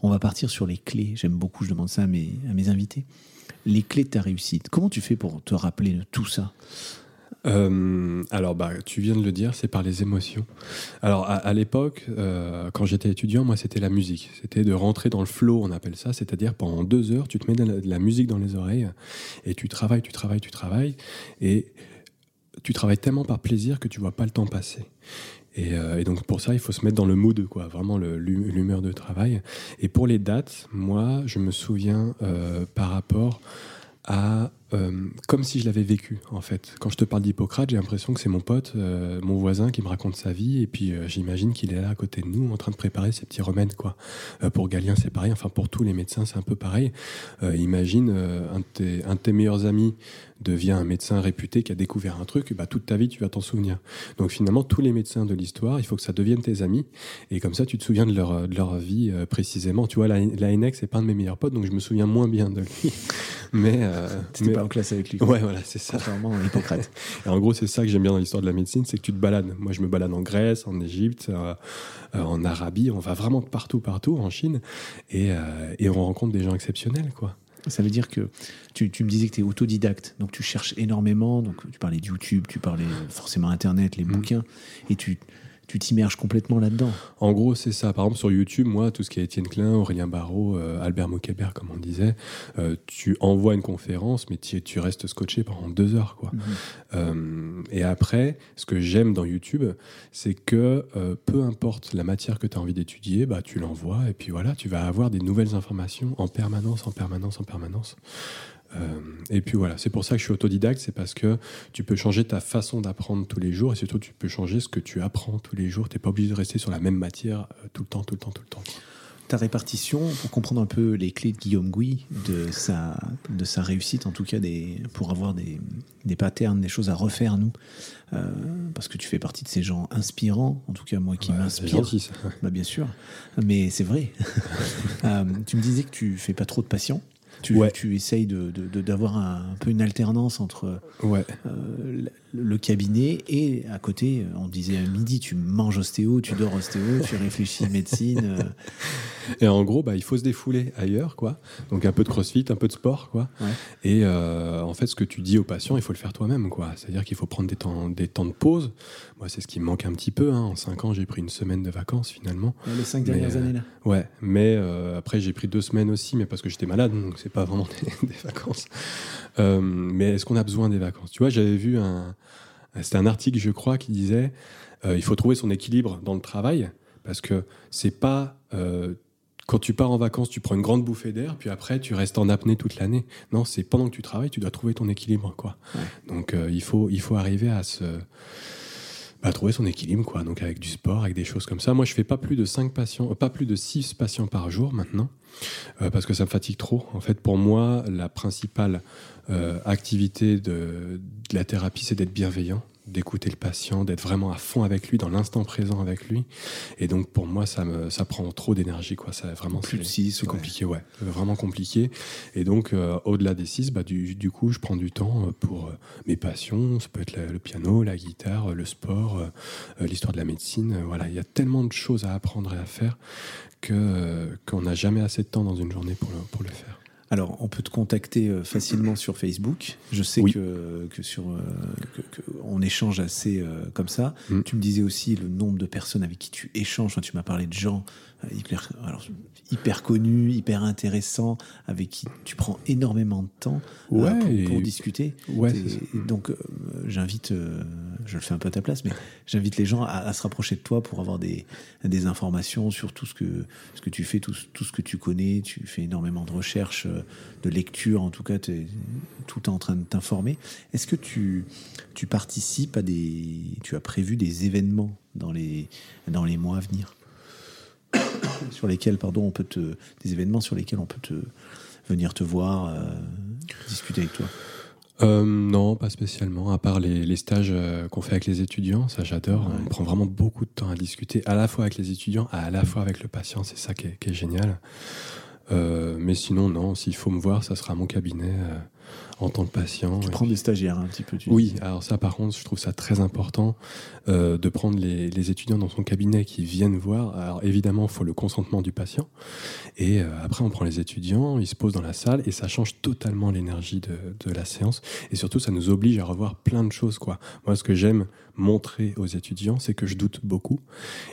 On va partir sur les clés. J'aime beaucoup, je demande ça à mes, à mes invités les clés de ta réussite. Comment tu fais pour te rappeler de tout ça? Euh, alors, bah, tu viens de le dire, c'est par les émotions. Alors, à, l'époque, euh, quand j'étais étudiant, moi, c'était la musique. C'était de rentrer dans le flow, on appelle ça. C'est-à-dire, pendant deux heures, tu te mets de la, musique dans les oreilles et tu travailles, tu travailles, tu travailles. Et tu travailles tellement par plaisir que tu vois pas le temps passer. Euh, et, donc pour ça, il faut se mettre dans le mood, quoi, vraiment l'humeur de travail. Et pour les dates, moi, je me souviens par rapport à euh, comme si je l'avais vécu en fait. Quand je te parle d'Hippocrate, j'ai l'impression que c'est mon pote, euh, mon voisin qui me raconte sa vie et puis euh, j'imagine qu'il est là à côté de nous en train de préparer ses petits remèdes quoi. pour Galien c'est pareil, enfin pour tous les médecins c'est un peu pareil. imagine un de, tes, meilleurs amis devient un médecin réputé qui a découvert un truc, bah, toute ta vie tu vas t'en souvenir. Donc finalement tous les médecins de l'histoire, il faut que ça devienne tes amis et comme ça tu te souviens de leur, de leur vie précisément. Tu vois la, la c'est pas un de mes meilleurs potes donc je me souviens moins bien de lui. mais, mais en classe avec lui. Ouais, voilà, c'est ça. Hippocrate. et en gros, c'est ça que j'aime bien dans l'histoire de la médecine, c'est que tu te balades. Moi, je me balade en Grèce, en Égypte, euh, euh, en Arabie, on va vraiment partout, partout, en Chine, et, euh, et, on rencontre des gens exceptionnels, quoi. Ça veut dire que tu, tu me disais que tu es autodidacte, donc tu cherches énormément, donc tu parlais de YouTube, tu parlais forcément Internet, les mm. bouquins, et tu tu t'immerges complètement là-dedans. En gros, c'est ça. Par exemple, sur YouTube, moi, tout ce qui est Étienne Klein, Aurélien Barraud, euh, Albert Moquebert, comme on disait, euh, tu envoies une conférence, mais tu, tu restes scotché pendant deux heures. Quoi. Mhm. Euh, et après, ce que j'aime dans YouTube, c'est que peu importe la matière que tu as envie d'étudier, bah, tu l'envoies, et puis voilà, tu vas avoir des nouvelles informations en permanence, en permanence, en permanence. Euh, et puis voilà, c'est pour ça que je suis autodidacte, c'est parce que tu peux changer ta façon d'apprendre tous les jours et surtout tu peux changer ce que tu apprends tous les jours. Tu n'es pas obligé de rester sur la même matière euh, tout le temps, tout le temps, tout le temps. Ta répartition, pour comprendre un peu les clés de Guillaume Gouy, de sa, de sa réussite, en tout cas des, pour avoir des, des patterns, des choses à refaire, nous, euh, parce que tu fais partie de ces gens inspirants, en tout cas moi qui m'inspire. Bah, bien sûr, mais c'est vrai. tu me disais que tu fais pas trop de patients. Tu, tu essayes d'avoir de, de, un, peu une alternance entre ouais. euh, le cabinet et à côté, on disait à midi, tu manges ostéo, tu dors ostéo, tu réfléchis médecine. Euh. Et en gros, bah, il faut se défouler ailleurs, quoi. Donc un peu de crossfit, un peu de sport, quoi. Et euh, en fait, ce que tu dis aux patients, il faut le faire toi-même, quoi. C'est-à-dire qu'il faut prendre des temps, des temps de pause. Moi, c'est ce qui me manque un petit peu. Hein. En cinq ans, j'ai pris une semaine de vacances finalement. les cinq dernières années là. Ouais, mais après j'ai pris deux semaines aussi, mais parce que j'étais malade, donc c'est pas vraiment des, vacances. mais est-ce qu'on a besoin des vacances? Tu vois, j'avais vu un c'était un article, je crois, qui disait euh, il faut trouver son équilibre dans le travail parce que c'est pas euh, quand tu pars en vacances, tu prends une grande bouffée d'air, puis après tu restes en apnée toute l'année. Non, c'est pendant que tu travailles, tu dois trouver ton équilibre, quoi. Donc euh, il faut il faut arriver à se bah, trouver son équilibre, quoi. Donc avec du sport, avec des choses comme ça. Moi, je fais pas plus de 5 patients, pas plus de 6 patients par jour maintenant, parce que ça me fatigue trop. En fait, pour moi, la principale euh, activité de, la thérapie, c'est d'être bienveillant, d'écouter le patient, d'être vraiment à fond avec lui, dans l'instant présent avec lui. Et donc pour moi, ça me ça prend trop d'énergie, quoi. Ça vraiment plus de 6, c'est compliqué, ouais, vraiment compliqué. Et donc euh, au-delà des 6, bah, du, du, coup, je prends du temps euh, pour mes passions. Ça peut être le piano, la guitare, le sport, l'histoire de la médecine. voilà, il y a tellement de choses à apprendre et à faire que qu'on n'a jamais assez de temps dans une journée pour pour le faire. Alors, on peut te contacter euh, facilement sur Facebook. Je sais que, que, sur euh, on échange assez euh, comme ça. Mm. Tu me disais aussi le nombre de personnes avec qui tu échanges. tu m'as parlé de gens alors, hyper connu, hyper intéressant, avec qui tu prends énormément de temps euh, pour, discuter. Ouais, donc, euh, j'invite, euh, je le fais un peu à ta place, mais j'invite les gens à, se rapprocher de toi pour avoir des, des informations sur tout ce que, ce que tu fais, tout, tout ce que tu connais. Tu fais énormément de recherches, de lecture, en tout cas, es, tout est en train de t'informer. Est-ce que tu, tu participes à des. Tu as prévu des événements dans les, dans les mois à venir? sur lesquels, pardon, on peut te, des événements sur lesquels on peut te venir te voir, euh, discuter avec toi Euh, non, pas spécialement, à part les, les stages euh, qu'on fait avec les étudiants, ça j'adore. Ouais. On prend vraiment beaucoup de temps à discuter, à la fois avec les étudiants, à la fois avec le patient, c'est ça qui est, qui est génial. Euh, mais sinon, non, s'il faut me voir, ça sera à mon cabinet en tant que patient. Tu prends des stagiaires un petit peu. Tu Oui, alors ça par contre, je trouve ça très important euh, de prendre les, les étudiants dans son cabinet qui viennent voir. Alors évidemment, il faut le consentement du patient. Et euh, après, on prend les étudiants, ils se posent dans la salle et ça change totalement l'énergie de, de la séance. Et surtout, ça nous oblige à revoir plein de choses. Quoi. Moi, ce que j'aime montrer aux étudiants, c'est que je doute beaucoup.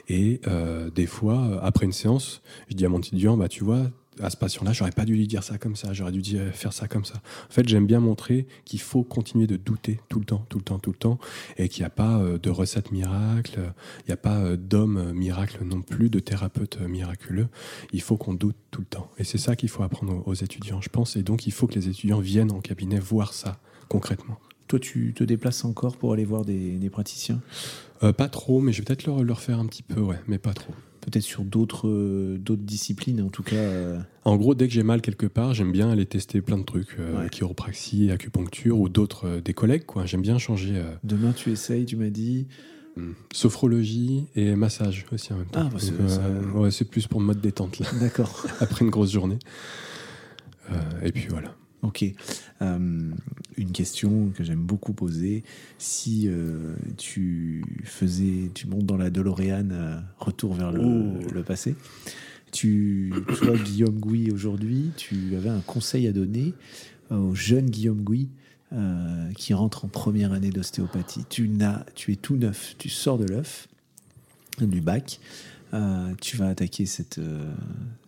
Et euh, des fois, après une séance, je dis à mon étudiant, bah tu vois, à ce patient-là, j'aurais pas dû lui dire ça comme ça, j'aurais dû dire, faire ça comme ça. En fait, j'aime bien montrer qu'il faut continuer de douter tout le temps, tout le temps, tout le temps, et qu'il n'y a pas euh, de recette miracle, il n'y a pas euh, d'homme miracle non plus, de thérapeute miraculeux. Il faut qu'on doute tout le temps. Et c'est ça qu'il faut apprendre aux, aux étudiants, je pense. Et donc, il faut que les étudiants viennent en cabinet voir ça concrètement. Toi, tu te déplaces encore pour aller voir des, des praticiens? Euh, pas trop, mais je vais peut-être leur, leur faire un petit peu, ouais, mais pas trop. Peut-être sur d'autres euh, d'autres disciplines, en tout cas. euh, En gros, dès que j'ai mal quelque part, j'aime bien aller tester plein de trucs, euh, Ouais. chiropraxie, acupuncture ou d'autres, des collègues, quoi. J'aime bien changer Demain, tu essayes, tu m'as dit. hum, sophrologie et massage aussi en même temps. Ah, bah, c'est- ça- ouais, plus pour mode détente, là, D'accord. après une grosse journée. Et puis voilà. Ok. Euh, une question que j'aime beaucoup poser. Si euh, tu faisais, tu montes dans la DeLorean, euh, retour vers le, Oh. le passé, tu, toi, Guillaume Gouy, aujourd'hui, tu avais un conseil à donner au jeune Guillaume Gouy qui rentre en première année d'ostéopathie. Tu, n'as, tu es tout neuf, tu sors de l'œuf, du bac, tu vas attaquer cette, euh,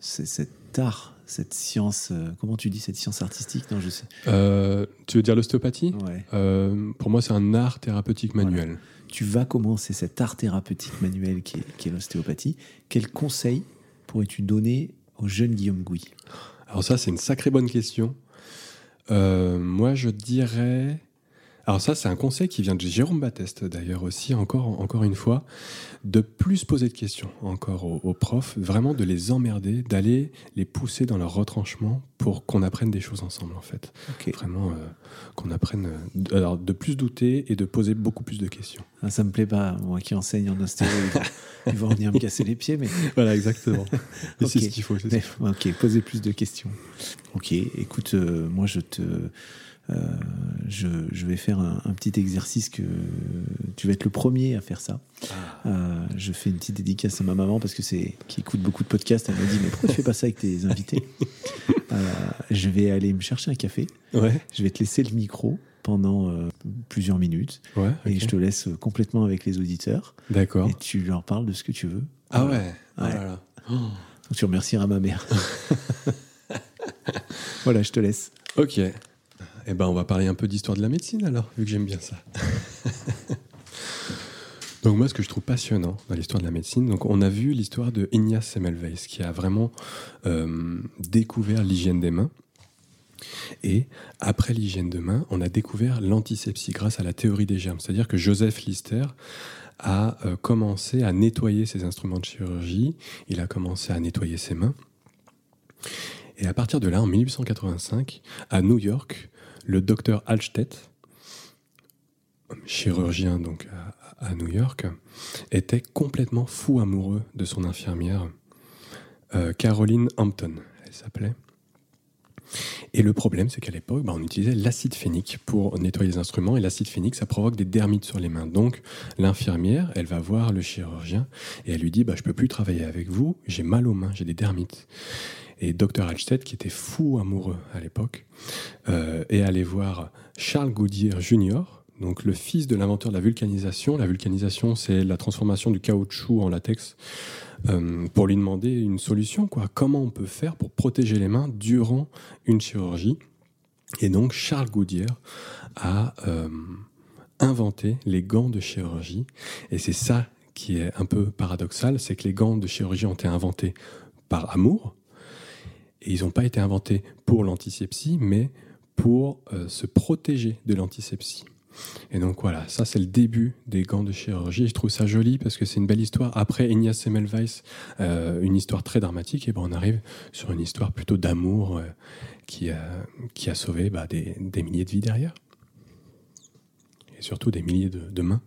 c'est- cet art, cette science, euh, comment tu dis cette science artistique? Non, je sais. Euh, tu veux dire l'ostéopathie? Ouais. Euh, Pour moi, c'est un art thérapeutique manuel. Tu vas commencer cet art thérapeutique manuel qui est, l'ostéopathie. Quel conseil pourrais-tu donner au jeune Guillaume Gouy? Alors ça, c'est une sacrée bonne question. Moi, je dirais... Alors ça, c'est un conseil qui vient de Jérôme Batteste, d'ailleurs aussi, encore, encore une fois, de plus poser de questions encore aux, aux profs, vraiment de les emmerder, d'aller les pousser dans leur retranchement pour qu'on apprenne des choses ensemble, en fait. Vraiment, euh, qu'on apprenne euh, alors, de plus douter et de poser beaucoup plus de questions. Ah, ça me plaît pas, moi qui enseigne en ostéo, ils vont, venir me casser les pieds, mais, Voilà, exactement. Et c'est ce qu'il faut. mais ok, poser plus de questions. Ok, écoute, euh, moi je te, je, je vais faire un, un petit exercice que tu vas être le premier à faire ça. Euh, je fais une petite dédicace à ma maman parce que c'est qui écoute beaucoup de podcasts. Elle m'a dit mais pourquoi tu fais pas ça avec tes invités? Euh, Je vais aller me chercher un café. Ouais, Je vais te laisser le micro pendant euh, plusieurs minutes ouais, et je te laisse complètement avec les auditeurs D'accord. et tu leur parles de ce que tu veux. Ah Voilà. ouais, Oh Ouais. là là. Donc tu remercieras ma mère. voilà, je te laisse. Ok. Eh ben, on va parler un peu d'histoire de la médecine alors, vu que j'aime bien ça. donc moi, ce que je trouve passionnant dans l'histoire de la médecine, donc on a vu l'histoire de Ignaz Semmelweis, qui a vraiment euh, découvert l'hygiène des mains. Et après l'hygiène de main, on a découvert l'antisepsie grâce à la théorie des germes. C'est-à-dire que Joseph Lister a euh, commencé à nettoyer ses instruments de chirurgie, il a commencé à nettoyer ses mains. Et à partir de là, en 1885, à New York, le docteur Alstedt, chirurgien donc à, à New York, était complètement fou amoureux de son infirmière, euh, Caroline Hampton, elle s'appelait. Et le problème, c'est qu'à l'époque, bah, on utilisait l'acide phénique pour nettoyer les instruments, et l'acide phénique, ça provoque des dermites sur les mains. Donc, l'infirmière, elle va voir le chirurgien, et elle lui dit, bah, je peux plus travailler avec vous, j'ai mal aux mains, j'ai des dermites. Et Dr Alstedt, qui était fou amoureux à l'époque, euh, est allé voir Charles Goodyear Jr., donc le fils de l'inventeur de la vulcanisation. La vulcanisation, c'est la transformation du caoutchouc en latex, euh, pour lui demander une solution. Quoi. Comment on peut faire pour protéger les mains durant une chirurgie? Et donc Charles Goodyear a euh, inventé les gants de chirurgie. Et c'est ça qui est un peu paradoxal, c'est que les gants de chirurgie ont été inventés par amour, et ils n'ont pas été inventés pour l'antisepsie, mais pour euh, se protéger de l'antisepsie. Et donc voilà, ça c'est le début des gants de chirurgie. Je trouve ça joli parce que c'est une belle histoire. Après Ignaz Semmelweis, euh, une histoire très dramatique, et ben on arrive sur une histoire plutôt d'amour euh, qui, a, qui a sauvé bah, des, des milliers de vies derrière. et surtout des milliers de, mains.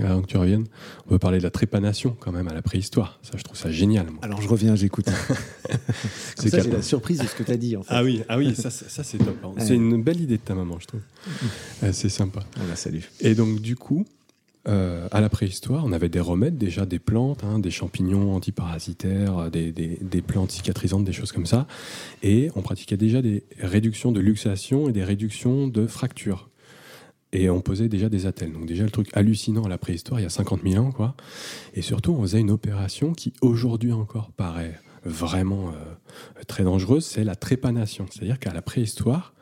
Avant que tu reviennes, on peut parler de la trépanation quand même à la préhistoire. Ça, je trouve ça génial. Alors je reviens, j'écoute. c'est ça, la surprise de ce que tu as dit. En fait. Ah oui, ah oui ça, ça c'est top. Hein. C'est une belle idée de ta maman, je trouve. c'est sympa. On la salue. Et donc, du coup, euh, à la préhistoire, on avait des remèdes, déjà des plantes, hein, des champignons antiparasitaires, des, des, plantes cicatrisantes, des choses comme ça. Et on pratiquait déjà des réductions de luxation et des réductions de fractures. Et on posait déjà des attelles. Donc déjà le truc hallucinant à la préhistoire, il y a 50 000 ans, quoi. Et surtout, on faisait une opération qui aujourd'hui encore paraît vraiment euh, très dangereuse, c'est la trépanation. C'est-à-dire qu'à la préhistoire,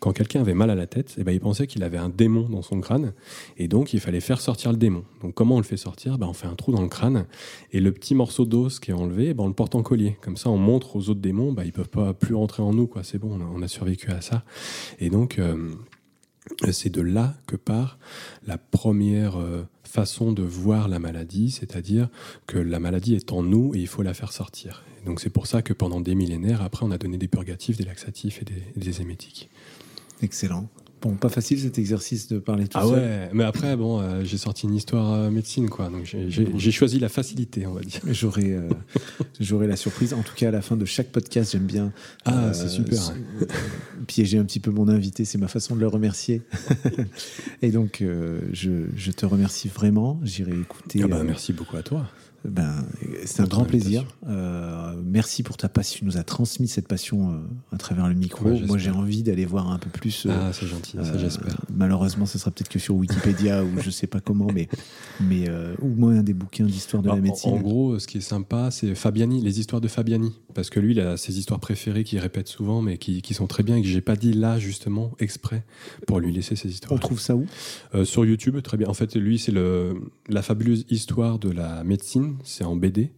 quand quelqu'un avait mal à la tête, eh ben, il pensait qu'il avait un démon dans son crâne, et donc il fallait faire sortir le démon. Donc comment on le fait sortir? Ben, On fait un trou dans le crâne, et le petit morceau d'os qui est enlevé, eh ben, on le porte en collier. Comme ça, on montre aux autres démons, ben, ils peuvent pas plus rentrer en nous, quoi. c'est bon, on a, survécu à ça. Et donc, euh, c'est de là que part la première euh, façon de voir la maladie, c'est-à-dire que la maladie est en nous et il faut la faire sortir. donc c'est pour ça que pendant des millénaires, après, on a donné des purgatifs, des laxatifs et des émétiques. Excellent. Bon, pas facile cet exercice de parler tout ah seul. Ah ouais, mais après, bon, euh, j'ai sorti une histoire euh, médecine, quoi. Donc j'ai choisi la facilité, on va dire. J'aurai euh, la surprise. En tout cas, à la fin de chaque podcast, j'aime bien. Ah, c'est super. piéger un petit peu mon invité, c'est ma façon de le remercier. Et donc, je, je, te remercie vraiment. J'irai écouter. Ah bah, merci beaucoup à toi. Ben, c'est un grand plaisir. Euh, merci pour ta passion. Tu nous as transmis cette passion euh, à travers le micro. Moi, j'ai envie d'aller voir un peu plus. Euh, ah, c'est gentil, ça j'espère. Malheureusement, ce sera peut-être que sur Wikipédia ou je sais pas comment, mais, mais au moins des bouquins d'histoire de la médecine. En, gros, ce qui est sympa, c'est Fabiani, les histoires de Fabiani. Parce que lui, il a ses histoires préférées qu'il répète souvent, mais qui, qui, sont très bien et que j'ai pas dit là, justement, exprès, pour lui laisser ses histoires. On trouve ça où? Sur YouTube, très bien. En fait, lui, c'est la fabuleuse histoire de la médecine c'est en BD.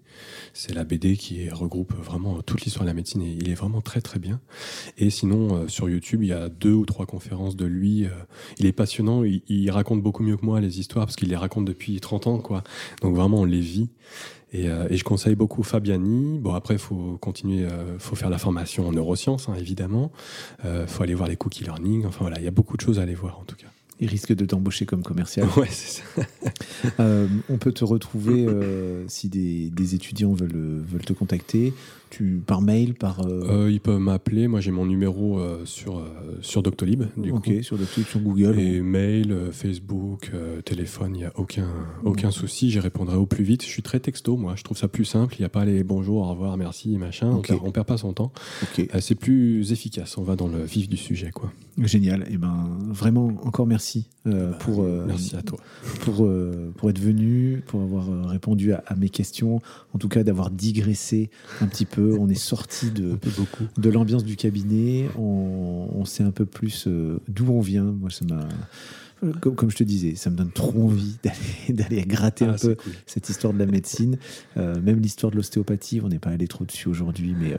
C'est la BD qui regroupe vraiment toute l'histoire de la médecine et il est vraiment très très bien. Et sinon, euh, sur YouTube, il y a deux ou trois conférences de lui. Euh, il est passionnant, il, raconte beaucoup mieux que moi les histoires parce qu'il les raconte depuis 30 ans. quoi. Donc vraiment, on les vit. Et, euh, je conseille beaucoup Fabiani. Bon, après, il faut continuer, faut faire la formation en neurosciences, hein, évidemment. Il faut aller voir les cookie learning. Enfin voilà, il y a beaucoup de choses à aller voir en tout cas. Il risque de t'embaucher comme commercial. Ouais, c'est ça. Euh, on peut te retrouver euh, si des, des, étudiants veulent, veulent te contacter tu, par mail, par. Euh... euh ils peuvent m'appeler. Moi, j'ai mon numéro euh, sur, sur Doctolib. Du ok, sur Doctolib, sur Google. Et mail, Facebook, téléphone, il n'y a aucun, aucun souci. J'y répondrai au plus vite. Je suis très texto, moi. Je trouve ça plus simple. Il n'y a pas les bonjour, au revoir, merci, machin. On, perd, perd pas son temps. c'est plus efficace. On va dans le vif du sujet, quoi. Génial. Et eh ben, vraiment, encore merci bah, pour. merci à toi. Pour, pour être venu, pour avoir répondu à, à mes questions. En tout cas, d'avoir digressé un petit peu on est sorti de, de l'ambiance du cabinet, on, sait un peu plus euh, d'où on vient. Moi, ça m'a. Comme, je te disais, ça me donne trop envie d'aller gratter un ah, peu cette histoire de la médecine. Euh, même l'histoire de l'ostéopathie, on n'est pas allé trop dessus aujourd'hui, mais euh,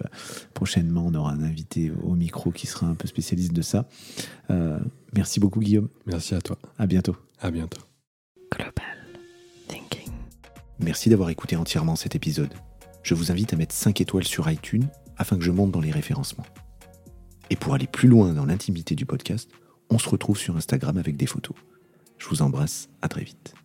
prochainement, on aura un invité au micro qui sera un peu spécialiste de ça. merci beaucoup, Guillaume. Merci à toi. À bientôt. À bientôt. Global Thinking. Merci d'avoir écouté entièrement cet épisode je vous invite à mettre 5 étoiles sur iTunes afin que je monte dans les référencements. Et pour aller plus loin dans l'intimité du podcast, on se retrouve sur Instagram avec des photos. Je vous embrasse, à très vite.